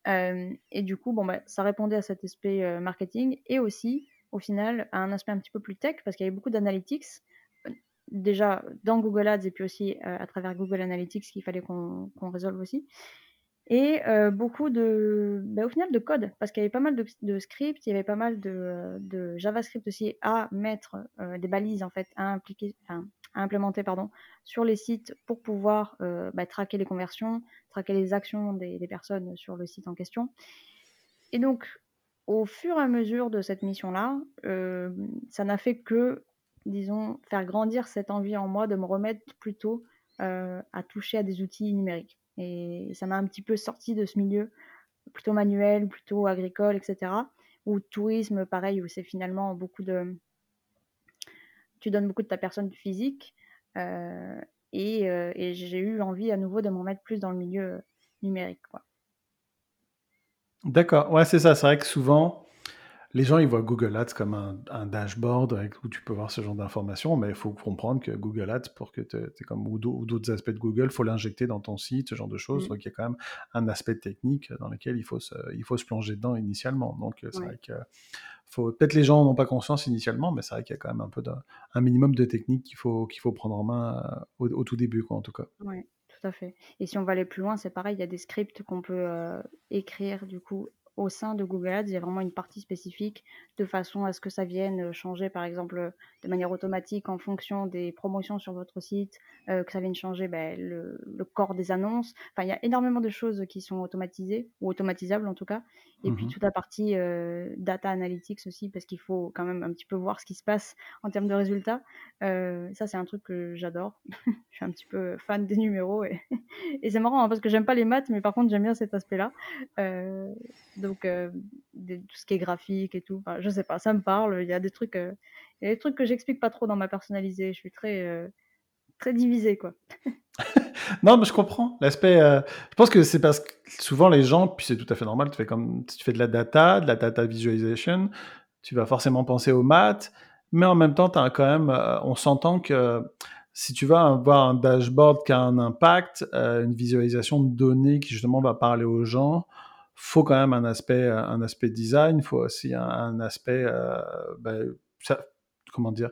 [SPEAKER 3] et du coup, bon, bah, ça répondait à cet aspect marketing et aussi, au final, à un aspect un petit peu plus tech parce qu'il y avait beaucoup d'analytics. Déjà dans Google Ads et puis aussi à travers Google Analytics qu'il fallait qu'on résolve aussi et beaucoup de, bah, au final, de code, parce qu'il y avait pas mal de, scripts, il y avait pas mal de, JavaScript aussi à mettre des balises en fait à impliquer, à implémenter pardon, sur les sites pour pouvoir bah, traquer les conversions, traquer les actions des, des, personnes sur le site en question. Et donc, au fur et à mesure de cette mission-là, ça n'a fait que, disons, faire grandir cette envie en moi de me remettre plutôt à toucher à des outils numériques. Et ça m'a un petit peu sorti de ce milieu plutôt manuel, plutôt agricole, etc. Ou tourisme, pareil, où c'est finalement beaucoup de. Tu donnes beaucoup de ta personne physique. Euh, et, euh, et j'ai eu envie à nouveau de m'en mettre plus dans le milieu numérique.
[SPEAKER 2] D'accord, ouais, c'est ça. C'est vrai que souvent, les gens, ils voient Google Ads comme un, dashboard où tu peux voir ce genre d'informations, mais il faut comprendre que Google Ads, pour que tu es comme, ou d'autres aspects de Google, il faut l'injecter dans ton site, ce genre de choses. Mm. Donc, il y a quand même un aspect technique dans lequel il faut se, il faut se plonger dedans initialement. Donc, c'est vrai que peut-être les gens n'ont pas conscience initialement, mais c'est vrai qu'il y a quand même un peu un minimum de technique qu'il faut, qu'il faut prendre en main euh, au, tout début, quoi, en tout cas.
[SPEAKER 3] Oui, tout à fait. Et si on va aller plus loin, c'est pareil, il y a des scripts qu'on peut euh, écrire, du coup, au sein de Google Ads, il y a vraiment une partie spécifique de façon à ce que ça vienne changer, par exemple, de manière automatique en fonction des promotions sur votre site, euh, que ça vienne changer ben, le, corps des annonces. Enfin, il y a énormément de choses qui sont automatisées, ou automatisables en tout cas. Et puis mmh toute la partie euh, data analytics aussi, parce qu'il faut quand même un petit peu voir ce qui se passe en termes de résultats. Euh, ça, c'est un truc que j'adore. Je suis un petit peu fan des numéros. Et, et c'est marrant, hein, parce que j'aime pas les maths, mais par contre, j'aime bien cet aspect-là. Donc, tout ce qui est graphique et tout. Enfin, je sais pas, ça me parle. Il y a des trucs, il y des trucs que j'explique pas trop dans ma personnalisée. Je suis très, très divisée, quoi.
[SPEAKER 2] non, mais je comprends l'aspect. Euh, je pense que c'est parce que souvent les gens, puis c'est tout à fait normal, tu fais comme si tu fais de la data, de la data visualization, tu vas forcément penser aux maths, mais en même temps, as quand même, euh, on s'entend que si tu vas avoir un dashboard qui a un impact, euh, une visualisation de données qui justement va parler aux gens, faut quand même un aspect, un aspect design, il faut aussi un, aspect, ben, ça, comment dire,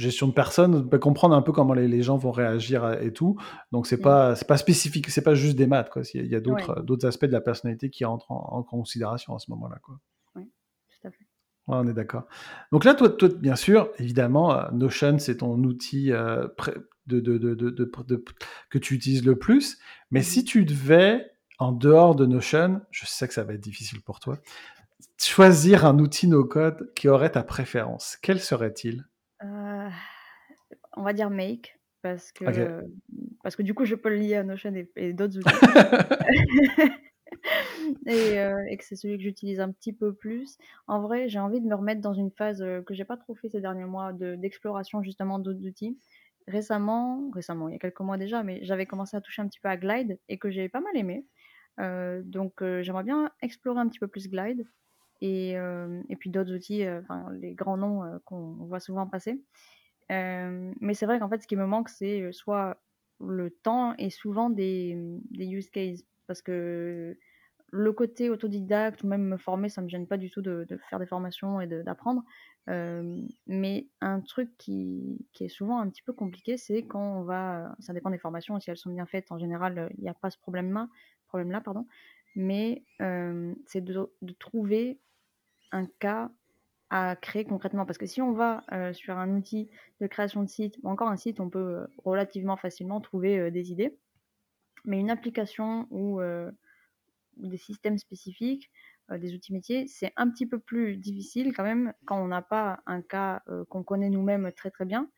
[SPEAKER 2] gestion de personnes, comprendre un peu comment les, gens vont réagir et tout. Donc c'est pas c'est pas spécifique, c'est pas juste des maths quoi. Il y a, d'autres d'autres aspects de la personnalité qui entrent en, considération à ce moment-là quoi.
[SPEAKER 3] Oui, tout à fait.
[SPEAKER 2] on est d'accord. Donc là, toi, toi, bien sûr, évidemment, euh, Notion, c'est ton outil euh, de, de, de, que tu utilises le plus. Mais si mmh tu devais, en dehors de Notion, je sais que ça va être difficile pour toi, choisir un outil no-code qui aurait ta préférence, quel serait-il?
[SPEAKER 3] Euh, on va dire Make, parce que, parce que du coup, je peux le lier à Notion et, et d'autres outils. et, que c'est celui que j'utilise un petit peu plus. En vrai, j'ai envie de me remettre dans une phase que j'ai pas trop fait ces derniers mois d'exploration justement d'autres outils. Récemment, récemment, il y a quelques mois déjà, mais j'avais commencé à toucher un petit peu à Glide et que j'ai pas mal aimé. Donc j'aimerais bien explorer un petit peu plus Glide et, et puis d'autres outils, les grands noms qu'on voit souvent passer. mais c'est vrai qu'en fait, ce qui me manque, c'est soit le temps et souvent des, des use cases. Parce que le côté autodidacte ou même me former, ça me gêne pas du tout de, faire des formations et d'apprendre. mais un truc qui, qui, est souvent un petit peu compliqué, c'est quand on va, ça dépend des formations, si elles sont bien faites, en général, il n'y a pas ce problème-là, problème -là pardon, mais c'est de, trouver un cas à créer concrètement. Parce que si on va sur un outil de création de site, ou encore un site, on peut relativement facilement trouver des idées. Mais une application ou des systèmes spécifiques, des outils métiers, c'est un petit peu plus difficile quand même quand on n'a pas un cas qu'on connaît nous-mêmes très très bien.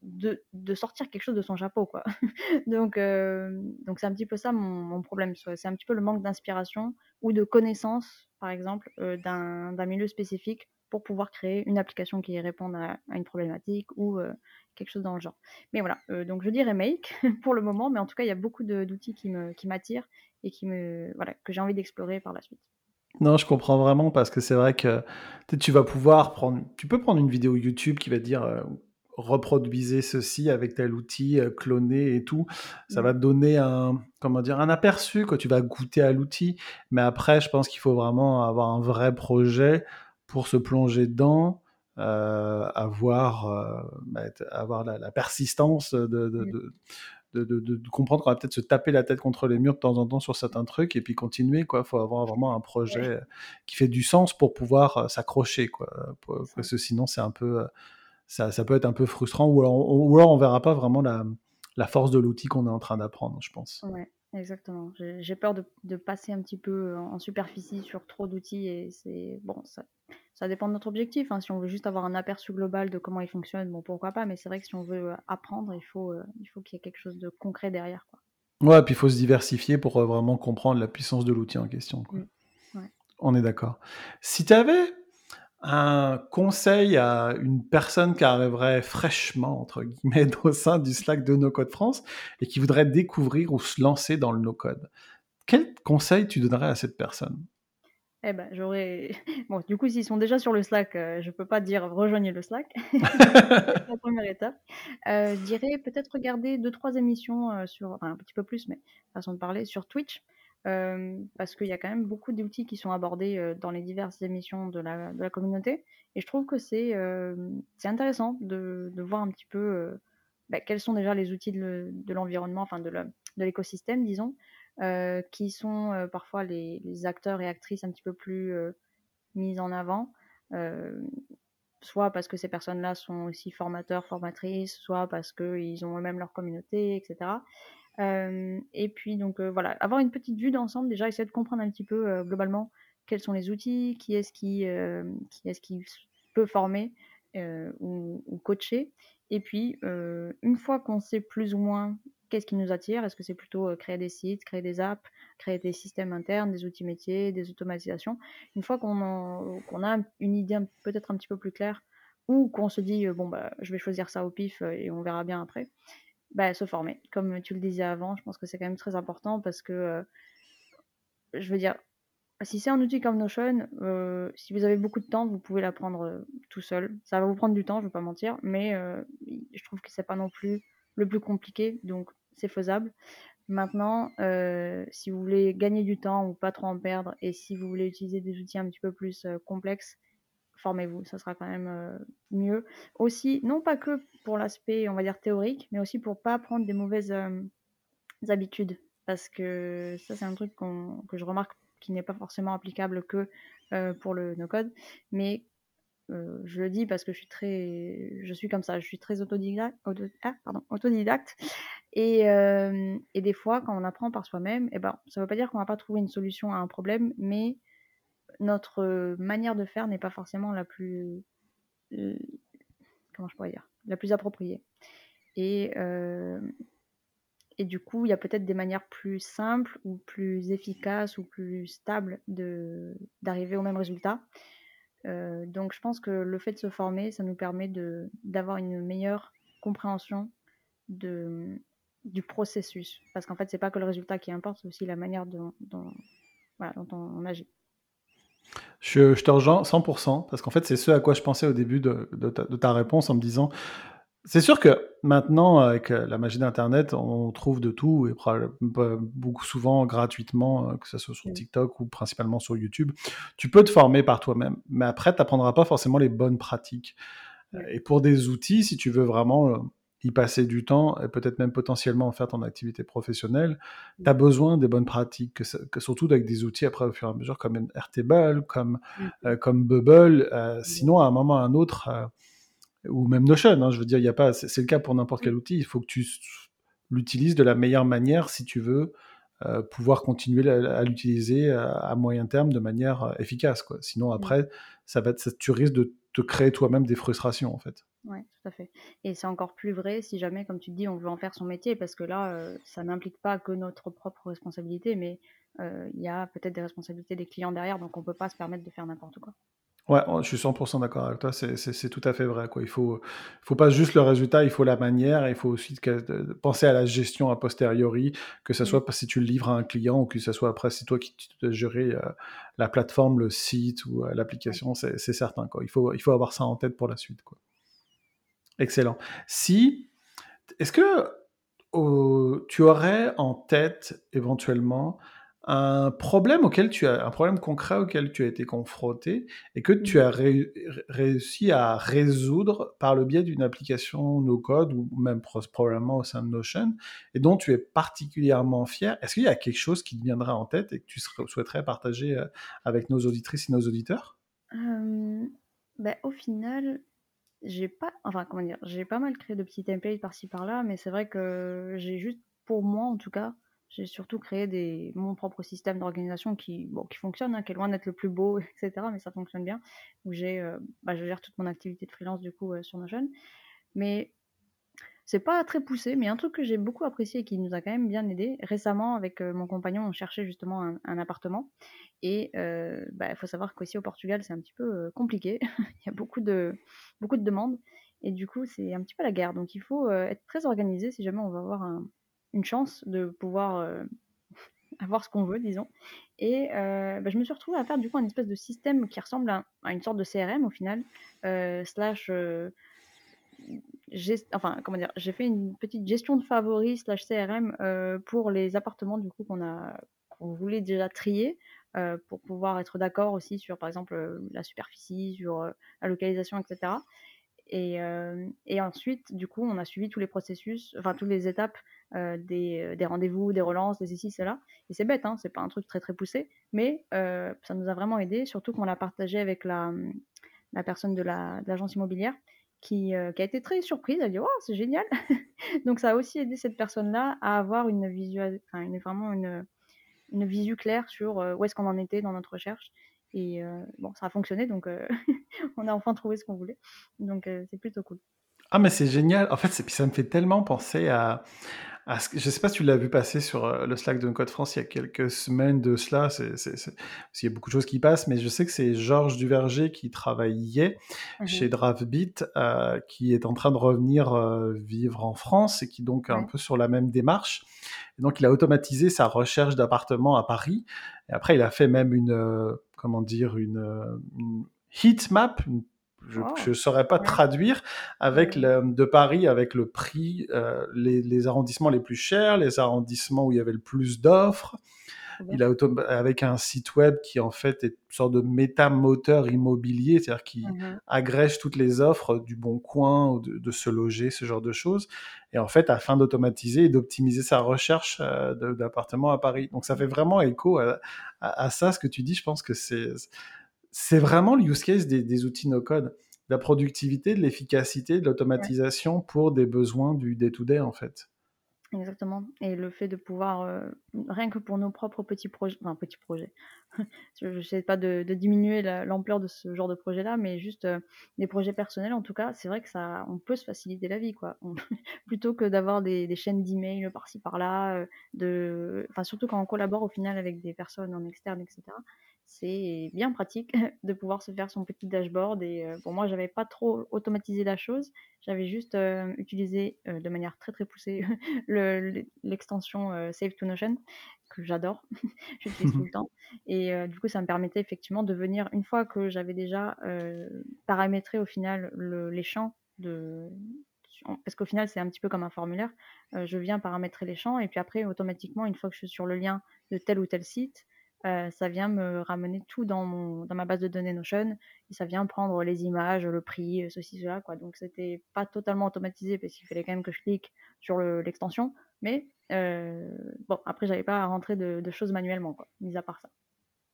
[SPEAKER 3] De, sortir quelque chose de son chapeau quoi donc donc c'est un petit peu ça mon, problème c'est un petit peu le manque d'inspiration ou de connaissance par exemple d'un milieu spécifique pour pouvoir créer une application qui réponde à, une problématique ou euh, quelque chose dans le genre. Mais voilà, euh, donc je dirais make pour le moment, mais en tout cas, il y a beaucoup d'outils qui m'attirent qui et qui me, voilà, que j'ai envie d'explorer par la suite.
[SPEAKER 2] Non, je comprends vraiment parce que c'est vrai que tu vas pouvoir prendre, tu peux prendre une vidéo YouTube qui va dire euh, reproduisez ceci avec tel outil, cloner et tout. Ça mmh. va te donner un, comment dire, un aperçu quand tu vas goûter à l'outil. Mais après, je pense qu'il faut vraiment avoir un vrai projet pour se plonger dedans, euh, avoir, euh, bah, avoir la, persistance de, de, de, de comprendre qu'on va peut-être se taper la tête contre les murs de temps en temps sur certains trucs et puis continuer. Il faut avoir vraiment un projet qui fait du sens pour pouvoir euh, s'accrocher. Quoi, parce que sinon, c'est un peu, ça, ça, peut être un peu frustrant ou alors, on, ou alors on verra pas vraiment la, la force de l'outil qu'on est en train d'apprendre, je pense.
[SPEAKER 3] Ouais. Exactement. J'ai peur de, de, passer un petit peu en superficie sur trop d'outils et c'est bon, ça, ça dépend de notre objectif. Hein. Si on veut juste avoir un aperçu global de comment il fonctionne, bon, pourquoi pas. Mais c'est vrai que si on veut euh, apprendre, il faut, euh, il faut qu'il y ait quelque chose de concret derrière. Quoi.
[SPEAKER 2] Ouais, puis il faut se diversifier pour euh, vraiment comprendre la puissance de l'outil en question. Quoi. Mmh. On est d'accord. Si tu avais un conseil à une personne qui arriverait fraîchement, entre guillemets, au sein du Slack de No Code France et qui voudrait découvrir ou se lancer dans le no-code, quel conseil tu donnerais à cette personne?
[SPEAKER 3] Eh ben, j'aurais. Bon, du coup, s'ils sont déjà sur le Slack, euh, je peux pas dire rejoignez le Slack. c'est la première étape. Euh, je dirais peut-être regarder deux, trois émissions euh, sur, un petit peu plus, mais façon de parler, sur Twitch. Parce qu'il y a quand même beaucoup d'outils qui sont abordés dans les diverses émissions de la, communauté. Et je trouve que c'est c'est intéressant de, de, voir un petit peu bah, quels sont déjà les outils de l'environnement, enfin de l'écosystème, disons, euh, qui sont euh, parfois les, les, acteurs et actrices un petit peu plus euh, mis en avant, soit parce que ces personnes-là sont aussi formateurs, formatrices, soit parce qu'ils ont eux-mêmes leur communauté, etc. et puis donc voilà, avoir une petite vue d'ensemble, déjà essayer de comprendre un petit peu globalement quels sont les outils, qui est-ce qui, qui, est qui peut former ou, coacher. Et puis, une fois qu'on sait plus ou moins qu'est-ce qui nous attire Est-ce que c'est plutôt créer des sites, créer des apps, créer des systèmes internes, des outils métiers, des automatisations Une fois qu'on a une idée peut-être un petit peu plus claire, ou qu'on se dit, bon, bah, je vais choisir ça au pif et on verra bien après, bah, se former. Comme tu le disais avant, je pense que c'est quand même très important parce que, je veux dire, si c'est un outil comme Notion, si vous avez beaucoup de temps, vous pouvez l'apprendre tout seul. Ça va vous prendre du temps, je ne vais pas mentir, mais je trouve que c'est pas non plus le plus compliqué, donc c'est faisable. Maintenant, euh, si vous voulez gagner du temps ou pas trop en perdre, et si vous voulez utiliser des outils un petit peu plus euh, complexes, formez-vous, ça sera quand même euh, mieux. Aussi, non pas que pour l'aspect, on va dire, théorique, mais aussi pour pas prendre des mauvaises habitudes. Parce que ça, c'est un truc que je remarque qui n'est pas forcément applicable que pour le no-code, mais euh, je le dis parce que je suis très, je suis comme ça, je suis très autodidacte, ah, pardon, autodidacte. Et, euh, et, des fois, quand on apprend par soi-même, eh ben, ça ne veut pas dire qu'on va pas trouver une solution à un problème, mais notre manière de faire n'est pas forcément la plus, comment je pourrais dire, la plus appropriée. Et, et du coup, il y a peut-être des manières plus simples ou plus efficaces ou plus stables d'arriver au même résultat. Donc je pense que le fait de se former, ça nous permet d'avoir une meilleure compréhension de du processus. Parce qu'en fait, c'est pas que le résultat qui importe, c'est aussi la manière dont on agit.
[SPEAKER 2] Je je te rejoins 100 parce qu'en fait, c'est ce à quoi je pensais au début de de ta de ta réponse en me disant c'est sûr que maintenant, avec euh, la magie d'internet, on trouve de tout et beaucoup souvent gratuitement, heu, que ça soit sur
[SPEAKER 3] Mmh.
[SPEAKER 2] TikTok ou principalement sur YouTube. Tu peux te former par toi-même, mais après tu apprendras pas forcément les bonnes pratiques.
[SPEAKER 3] Ouais.
[SPEAKER 2] et pour des outils, si tu veux vraiment, heu, y passer du temps et peut-être même potentiellement en faire ton activité professionnelle, tu
[SPEAKER 3] Mmh.
[SPEAKER 2] as besoin des bonnes pratiques, que ça que surtout avec des outils après au fur et à mesure comme Airtable, comme,
[SPEAKER 3] Mmh mh.
[SPEAKER 2] heu, comme Bubble, heu,
[SPEAKER 3] Mmh.
[SPEAKER 2] sinon à un moment ou à un autre, heu, ou même Notion, hein, je veux dire, y a pas c'est le cas pour n'importe quel outil, il faut que tu l'utilises de la meilleure manière si tu veux, pouvoir continuer à l'utiliser à à moyen terme de manière, efficace, quoi. Sinon après, ça va t tu risques de te créer toi-même des frustrations, en fait.
[SPEAKER 3] Ouais, tout à fait et c'est encore plus vrai si jamais, comme tu dis, on veut en faire son métier parce que là, heu, ça n'implique pas que notre propre responsabilité, mais heu, il y a peut-être des responsabilités des clients derrière, donc on peut pas se permettre de faire n'importe quoi.
[SPEAKER 2] Ouais, je suis 100 d'accord avec toi, c'est tout à fait vrai, quoi. Il faut, il faut pas juste le résultat, il faut la manière et il faut aussi que penser à la gestion a posteriori, que
[SPEAKER 3] Mmh.
[SPEAKER 2] soit si tu le livres à un client ou que ça soit après c'est toi qui dois gérer, heu, la plateforme, le site ou l'application, c'est c'est certain, quoi. Il faut il faut avoir ça en tête pour la suite, quoi. Excellent. Si est-ce que, au tu aurais en tête éventuellement un problème auquel tu as un problème concret auquel tu as été confronté et que tu
[SPEAKER 3] mh.
[SPEAKER 2] as réu ré réussi à résoudre par le biais d'une application no code ou même probablement au sein de Notion et dont tu es particulièrement fier? Est-ce qu'il y a quelque chose qui te viendrait en tête et que tu souhaiterais partager, heu, avec nos auditrices et nos auditeurs?
[SPEAKER 3] Bah, au final, j'ai pas enfin, comment dire? J'ai pas mal créé de petits templates par-ci par-là, mais c'est vrai que j'ai juste pour moi en tout cas, j'ai surtout créé des mon propre système d'organisation qui, bon, qui fonctionne, hein, qui est loin d'être le plus beau et cetera, mais ça fonctionne bien. Où j'ai, heu, bah, je gère toute mon activité de freelance du coup, heu, sur Notion. Mais c'est pas très poussé, mais un truc que j'ai beaucoup apprécié et qui nous a quand même bien aidés, récemment avec, mon compagnon, on cherchait justement un appartement et heu, bah, il faut savoir qu'aussi au Portugal, c'est un petit peu, compliqué. Il y a beaucoup de beaucoup de demandes et du coup, c'est un petit peu la guerre. Donc il faut, être très organisé si jamais on veut avoir un une chance de pouvoir, avoir ce qu'on veut, disons et bah, je me suis retrouvée à faire du coup un espèce de système qui ressemble à une sorte de CRM au final, enfin, comment dire? J'ai fait une petite gestion de favoris slash CRM, heu, pour les appartements du coup qu'on a qu'on voulait déjà trier, heu, pour pouvoir être d'accord aussi sur, par exemple, heu, la superficie, sur, la localisation et cetera et et ensuite, du coup, on a suivi tous les processus, enfin, toutes les étapes, des, des rendez-vous, des relances, des ceci, cela et c'est bête, hein, c'est pas un truc très, très poussé mais ça nous a vraiment aidés, surtout qu'on l'a partagé avec la, la personne de la l'agence immobilière qui, heu, qui a été très surprise. Elle a dit: «Oh, c'est génial!» donc ça a aussi aidé cette personne-là à avoir une enfin, une vraiment une, une visu claire sur, heu, où est-ce qu'on en était dans notre recherche et heu, bon, ça a fonctionné donc on a enfin trouvé ce qu'on voulait donc c'est plutôt cool.
[SPEAKER 2] Ah mais c'est génial! En fait, ça me fait tellement penser à que je sais pas si tu l'as vu passer sur, heu, le Slack de Code France il y a quelques semaines de cela, c'est qu'il y a beaucoup de choses qui passent, mais je sais que c'est Georges Duverger qui travaillait
[SPEAKER 3] Mmh
[SPEAKER 2] chez. Draftbeat, heu, qui est en train de revenir, heu, vivre en France et qui donc est un
[SPEAKER 3] Ouais.
[SPEAKER 2] peu sur la même démarche et donc il a automatisé sa recherche d'appartements à Paris et après il a fait même une, heu, comment dire? Une, une heat map, une je je saurais pas traduire avec le de Paris, avec le prix, heu, les les arrondissements les plus chers, les arrondissements où il y avait le plus d'offres. Il a autom avec un site web qui en fait est une sorte de méta-moteur immobilier, c'est-à-dire qui
[SPEAKER 3] Mmh mh.
[SPEAKER 2] agrège toutes les offres du Bon Coin ou de de Se Loger, ce genre de choses et en fait, afin d'automatiser et d'optimiser sa recherche, de d'appartements à Paris. Donc ça fait vraiment écho à à à ça, ce que tu dis. Je pense que c'est c'est vraiment le use case des des outils no code. La productivité, de l'efficacité, de
[SPEAKER 3] Ouais.
[SPEAKER 2] l'automatisation pour des besoins du day to day, en fait.
[SPEAKER 3] Exactement et le fait de pouvoir, heu, rien que pour nos propres petits projets enfin petits projets, je j'essaie pas de de diminuer la l'ampleur de ce genre de projet-là, mais juste, heu, des projets personnels en tout cas, c'est vrai que ça on peut se faciliter la vie quoi. On plutôt que d'avoir des des chaînes d'emails par-ci par-là, heu, de enfin surtout quand on collabore au final avec des personnes en externe et cetera, c'est bien pratique de pouvoir se faire son petit dashboard et bon moi j'avais pas trop automatisé la chose, j'avais juste, utilisé, de manière très, très poussée le l'e l'extension, Save to Notion que j'adore, j'utilise tout le temps et du coup ça me permettait effectivement de venir une fois que j'avais déjà, paramétré au final le les champs de parce qu'au final c'est un petit peu comme un formulaire, je viens paramétrer les champs et puis après automatiquement une fois que je suis sur le lien de tel ou tel site, ça vient me ramener tout dans mon dans ma base de données Notion et ça vient prendre les images, le prix, ceci cela quoi. Donc c'était pas totalement automatisé parce qu'il fallait quand même que je clique sur le l'extension, mais bon après j'avais pas à rentrer de de choses manuellement quoi, mis à part ça.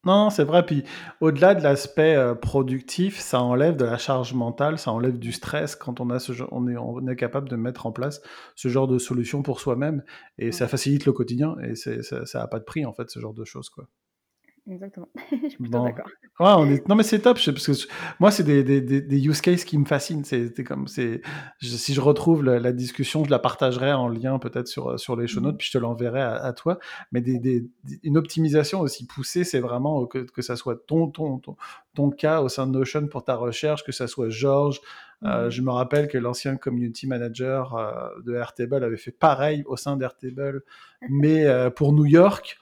[SPEAKER 2] Non, c'est vrai, puis au-delà de l'aspect, productif, ça enlève de la charge mentale, ça enlève du stress quand on a ce on est on est capable de mettre en place ce genre de solution pour soi-même et
[SPEAKER 3] Ouais,
[SPEAKER 2] ça facilite le quotidien et ça ça a pas de prix en fait ce genre de choses, quoi.
[SPEAKER 3] Exactement. Je suis plutôt
[SPEAKER 2] Bon.
[SPEAKER 3] d'accord.
[SPEAKER 2] Ouais, on est... Non, mais c'est top, je parce que je- moi, c'est des, des, use cases qui me fascinent. C'est comme, je- si je retrouve la, la discussion, je la partagerai en lien peut-être sur, sur les show notes,
[SPEAKER 3] Mmh
[SPEAKER 2] puis je te l'enverrai à, à toi. Mais des, une optimisation aussi poussée, c'est vraiment que, que ça soit ton, ton, ton, ton cas au sein de Notion pour ta recherche, que ça soit Georges. Euh,
[SPEAKER 3] Mmh
[SPEAKER 2] je me rappelle que l'ancien community manager euh, de Airtable avait fait pareil au sein d'Airtable, mais euh, pour New York.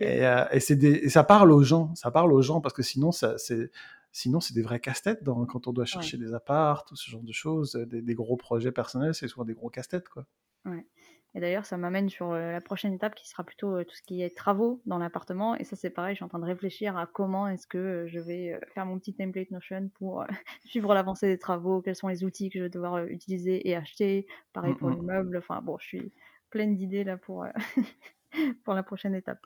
[SPEAKER 2] Et, euh, et, c'est des, et ça parle aux gens, ça parle aux gens parce que sinon, c'est, sinon c'est des vrais casse-têtes quand on doit
[SPEAKER 3] Ouais,
[SPEAKER 2] chercher des apparts, tout ce genre de choses, euh, des, des gros projets personnels, c'est souvent des gros casse-têtes, quoi.
[SPEAKER 3] ouais et d'ailleurs ça m'amène sur, heu, la prochaine étape qui sera plutôt, heu, tout ce qui est travaux dans l'appartement et ça c'est pareil, je suis en train de réfléchir à comment est-ce que, je vais, faire mon petit template Notion pour, suivre l'avancée des travaux, quels sont les outils que je vais devoir, utiliser et acheter. Pareil
[SPEAKER 2] Mm,
[SPEAKER 3] pour les
[SPEAKER 2] mm.
[SPEAKER 3] meubles, enfin bon, je suis pleine d'idées là pour, pour la prochaine étape.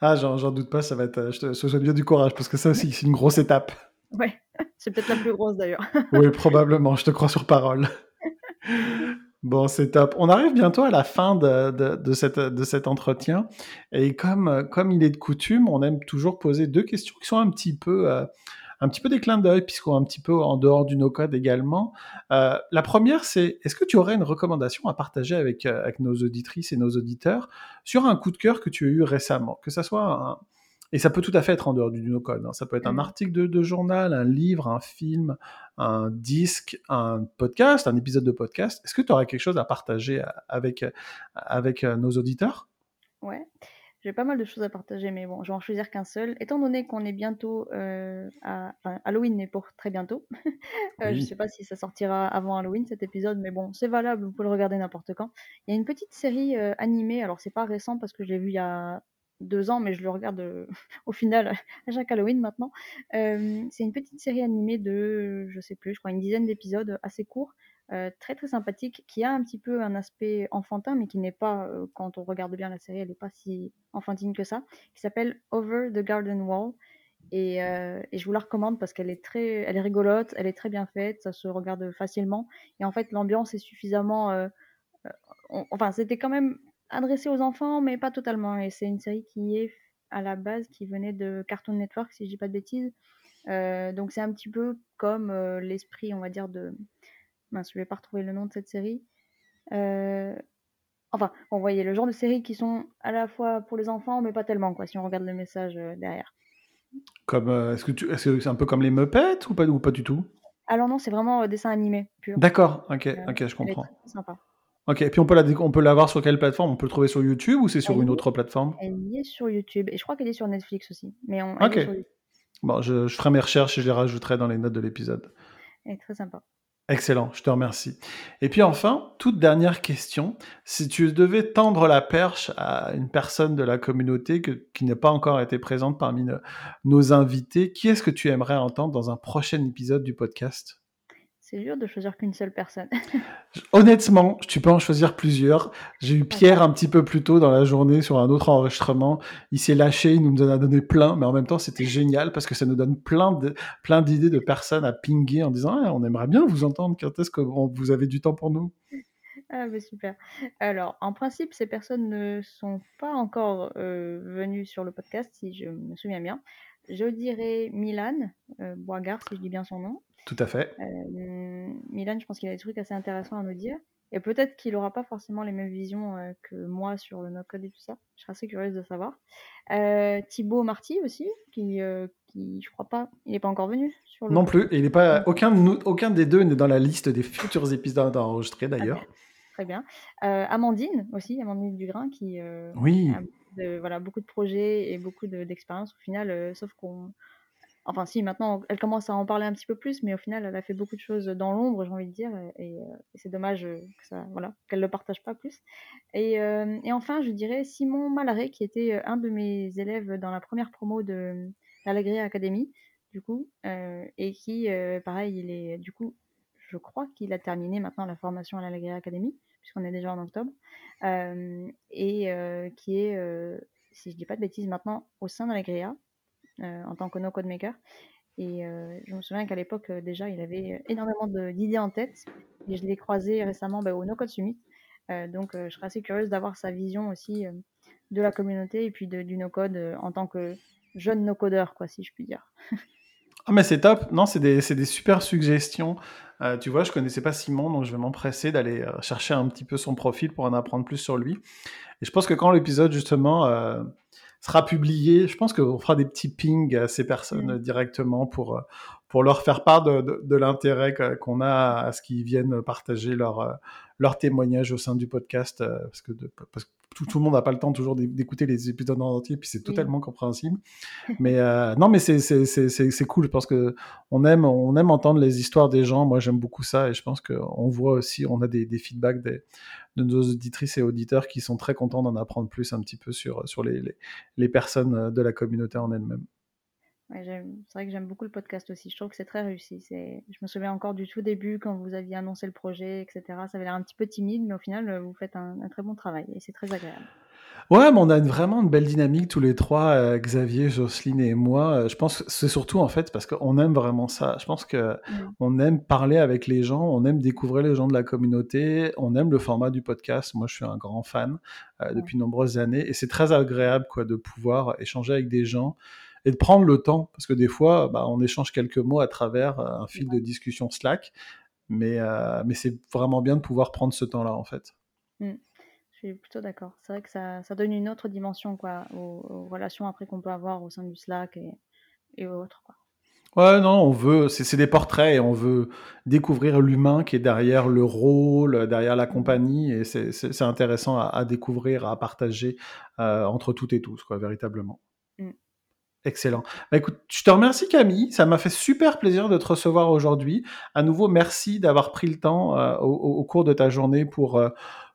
[SPEAKER 2] Ah, j'en, j'en doute pas, ça va être, euh, je te je te souhaite bien du courage parce que ça aussi, c'est une grosse étape.
[SPEAKER 3] Ouais, c'est peut-être la plus grosse d'ailleurs.
[SPEAKER 2] Oui, probablement, je te crois sur parole. Bon, c'est top. On arrive bientôt à la fin de, de, de, cette, de cet entretien. Et comme, comme il est de coutume, on aime toujours poser deux questions qui sont un petit peu, euh, un petit peu des clins d'œil, puisqu'on est un petit peu en dehors du no-code également. Euh, la première, c'est est-ce que tu aurais une recommandation à partager avec, euh, avec nos auditrices et nos auditeurs sur un coup de cœur que tu as eu récemment? Que ça soit un, et ça peut tout à fait être en dehors du no-code. Hein. Ça peut être un
[SPEAKER 3] Mmh.
[SPEAKER 2] article de, de, journal, un livre, un film, un disque, un podcast, un épisode de podcast. Est-ce que tu aurais quelque chose à partager avec, avec nos auditeurs?
[SPEAKER 3] Ouais, j'ai pas mal de choses à partager, mais bon, je vais en choisir qu'un seul. Étant donné qu'on est bientôt euh, à... Enfin, Halloween est pour très bientôt. euh,
[SPEAKER 2] Oui.
[SPEAKER 3] Je sais pas si ça sortira avant Halloween cet épisode, mais bon, c'est valable, vous pouvez le regarder n'importe quand. Il y a une petite série euh, animée, alors c'est pas récent parce que je l'ai vu il y a deux ans, mais je le regarde euh, au final à chaque Halloween maintenant. C'est une petite série animée de, je sais plus, je crois une dizaine d'épisodes assez courts, euh, très très sympathique, qui a un petit peu un aspect enfantin, mais qui n'est pas, euh, quand on regarde bien la série, elle n'est pas si enfantine que ça, qui s'appelle Over the Garden Wall. Et, euh, et, je vous la recommande parce qu'elle est très, elle est rigolote, elle est très bien faite, ça se regarde facilement. Et en fait, l'ambiance est suffisamment, enfin, c'était quand même adressé aux enfants, mais pas totalement. Et c'est une série qui est à la base, qui venait de Cartoon Network, si je dis pas de bêtises. Donc c'est un petit peu comme l'esprit, on va dire, de... Mince, je vais pas retrouver le nom de cette série. Euh... Enfin, vous voyez, le genre de séries qui sont à la fois pour les enfants, mais pas tellement, quoi, si on regarde le message euh, derrière.
[SPEAKER 2] Comme, euh, est-ce que tu, est-ce que c'est un peu comme les Muppets ou pas, ou pas du tout?
[SPEAKER 3] Alors non, c'est vraiment dessin animé pur.
[SPEAKER 2] D'accord, ok, ok, je comprends.
[SPEAKER 3] Sympa.
[SPEAKER 2] Ok, et puis on peut, la, on peut l'avoir sur quelle plateforme? On peut le trouver sur YouTube ou c'est sur
[SPEAKER 3] elle
[SPEAKER 2] une autre plateforme?
[SPEAKER 3] Elle y est sur YouTube, et je crois qu'elle est sur Netflix aussi. Mais on,
[SPEAKER 2] ok.
[SPEAKER 3] est sur.
[SPEAKER 2] Bon, je, je ferai mes recherches et je les rajouterai dans les notes de l'épisode.
[SPEAKER 3] Elle est très sympa.
[SPEAKER 2] Excellent, je te remercie. Et puis enfin, toute dernière question. Si tu devais tendre la perche à une personne de la communauté qui n'a pas encore été présente parmi nos invités, qui est-ce que tu aimerais entendre dans un prochain épisode du podcast?
[SPEAKER 3] C'est dur de choisir qu'une seule personne.
[SPEAKER 2] Honnêtement, tu peux en choisir plusieurs. J'ai eu Pierre un petit peu plus tôt dans la journée sur un autre enregistrement. Il s'est lâché, il nous en a donné plein, mais en même temps, c'était génial parce que ça nous donne plein de plein d'idées de personnes à pinguer en disant ah, on aimerait bien vous entendre. Quand est-ce que vous avez du temps pour nous?
[SPEAKER 3] Ah bah, super. Alors, en principe, ces personnes ne sont pas encore, heu, venues sur le podcast, si je me souviens bien. Je dirais Milan, Boigard, si je dis bien son nom.
[SPEAKER 2] Tout à fait.
[SPEAKER 3] Hem, Milan, je pense qu'il a des trucs assez intéressants à nous dire et peut-être qu'il aura pas forcément les mêmes visions, heu, que moi sur le no-code et tout ça. Je serais assez curieuse de savoir. Heu, Thibaut Marty aussi, qui, heu, qui je crois pas il est pas encore venu sur le
[SPEAKER 2] Non plus, et il est pas
[SPEAKER 3] Non.
[SPEAKER 2] aucun aucun des 2 n'est dans la liste des futurs épisodes à enregistrer d'ailleurs.
[SPEAKER 3] Très bien. Heu, Amandine aussi, Amandine Dugrain qui,
[SPEAKER 2] Oui.
[SPEAKER 3] a de voilà, beaucoup de projets et beaucoup de d'expérience au final, sauf qu'on enfin si maintenant elle commence à en parler un petit peu plus, mais au final elle a fait beaucoup de choses dans l'ombre, j'ai envie de dire et et c'est dommage, heu, que ça voilà, qu'elle le partage pas plus. Et et enfin je dirais Simon Malaret qui était, un de mes élèves dans la première promo de l'Allegria Academy du coup, et qui, pareil il est du coup, je crois qu'il a terminé maintenant la formation à l'Allegria Academy, puisqu'on est déjà en octobre, et qui est, si je dis pas de bêtises maintenant au sein d'Allegria, heu, en tant que no code maker et heu, je me souviens qu'à l'époque, heu, déjà il avait énormément d'idées en tête et je l'ai croisé récemment, bah, au No Code Summit, donc je serais assez curieuse d'avoir sa vision aussi, de la communauté et puis de du no code, en tant que jeune no codeur quoi, si je puis dire.
[SPEAKER 2] Ah mais c'est top. Non, c'est des des super suggestions. Tu vois, je connaissais pas Simon, donc je vais m'empresser d'aller, chercher un petit peu son profil pour en apprendre plus sur lui et je pense que quand l'épisode justement, sera publié, je pense qu'on fera des petits pings à ces personnes, heu, directement pour, heu, pour leur faire part de de de l'intérêt que qu'on a à ce qu'ils viennent partager leur, heu, leur témoignage au sein du podcast, heu, parce que de parce que tout tout le monde n'a pas le temps toujours d'é d'écouter les épisodes en entier, puis c'est
[SPEAKER 3] Oui.
[SPEAKER 2] totalement compréhensible. Mais non, mais c'est c'est c'est c'est c'est cool parce qu'on aime on aime entendre les histoires des gens. Moi, j'aime beaucoup ça et je pense qu'on voit aussi on a des des feedbacks des de nos auditrices et auditeurs qui sont très contents d'en apprendre plus un petit peu sur, sur les les personnes, heu, de la communauté en
[SPEAKER 3] j'aime c'est vrai que j'aime beaucoup le podcast aussi. Je trouve que c'est très réussi. Je me souviens encore du tout début quand vous aviez annoncé le projet et cetera. Ça avait l'air un petit peu timide, mais au final, heu, vous faites un très bon travail et c'est très agréable.
[SPEAKER 2] Ouais, mais on a une vraiment une belle dynamique tous les 3, heu, Xavier, Jocelyne et moi, heu, je pense que c'est surtout en fait parce qu'on aime vraiment ça. Je pense
[SPEAKER 3] Mmh.
[SPEAKER 2] qu'on aime parler avec les gens, on aime découvrir les gens de la communauté, on aime le format du podcast. Moi, je suis un grand fan, heu,
[SPEAKER 3] Ouais.
[SPEAKER 2] depuis de nombreuses années et c'est très agréable quoi de pouvoir échanger avec des gens et de prendre le temps parce que des fois, bah, on échange quelques mots à travers, heu, un fil de discussion Slack, mais heu, mais c'est vraiment bien de pouvoir prendre ce temps-là, en fait.
[SPEAKER 3] Mmh. Je suis plutôt d'accord. C'est vrai que ça ça donne une autre dimension quoi aux aux relations après qu'on peut avoir au sein du Slack et et autres quoi.
[SPEAKER 2] Ouais, non, on veut c'est c'est des portraits et on veut découvrir l'humain qui est derrière le rôle, derrière la compagnie et c'est intéressant à à découvrir, à partager, heu, entre toutes et tous quoi, véritablement.
[SPEAKER 3] Mmh.
[SPEAKER 2] Excellent. Bah, écoute, je te remercie Camille, ça m'a fait super plaisir de te recevoir aujourd'hui. À nouveau, merci d'avoir pris le temps, heu, au cours de ta journée pour, heu,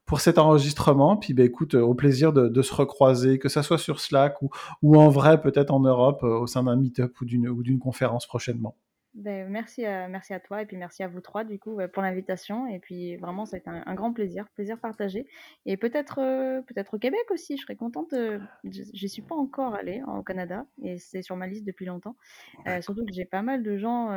[SPEAKER 2] pour cet enregistrement. Puis, bah, écoute, au plaisir de de se recroiser, que ça soit sur Slack ou ou en vrai, peut-être en Europe, heu, au sein d'un meet-up ou d'une ou d'une conférence prochainement.
[SPEAKER 3] Beh, merci à merci à toi et puis merci à vous 3 du coup, pour l'invitation et puis vraiment ça a été un un grand plaisir, plaisir partagé et peut-être, heu, peut-être au Québec aussi. Je serais contente, je j'y suis pas encore allée au Canada et c'est sur ma liste depuis longtemps, surtout que j'ai pas mal de gens,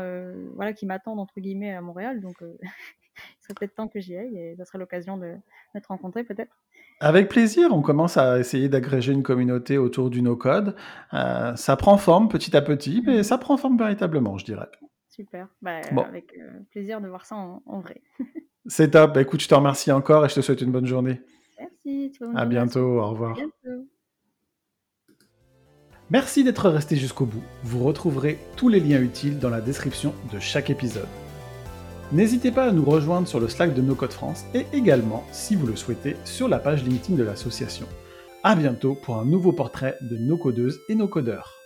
[SPEAKER 3] voilà, qui «m'attendent» entre guillemets à Montréal donc il serait peut-être temps que j'y aille et ça serait l'occasion de de te rencontrer peut-être.
[SPEAKER 2] Avec plaisir, on commence à essayer d'agréger une communauté autour du no-code. Heu, ça prend forme petit à petit, mais
[SPEAKER 3] Mmh
[SPEAKER 2] ça prend forme véritablement, je dirais.
[SPEAKER 3] Super, bah,
[SPEAKER 2] Bon,
[SPEAKER 3] avec, heu, plaisir de voir ça en en vrai.
[SPEAKER 2] c'est top. Bah, écoute, je te remercie encore et je te souhaite une bonne journée.
[SPEAKER 3] Merci, bonne
[SPEAKER 2] À bientôt, au revoir.
[SPEAKER 3] bientôt.
[SPEAKER 2] Merci d'être resté jusqu'au bout. Vous retrouverez tous les liens utiles dans la description de chaque épisode. N'hésitez pas à nous rejoindre sur le Slack de No Code France et également, si vous le souhaitez, sur la page LinkedIn de l'association. À bientôt pour un nouveau portrait de nos codeuses et nos codeurs.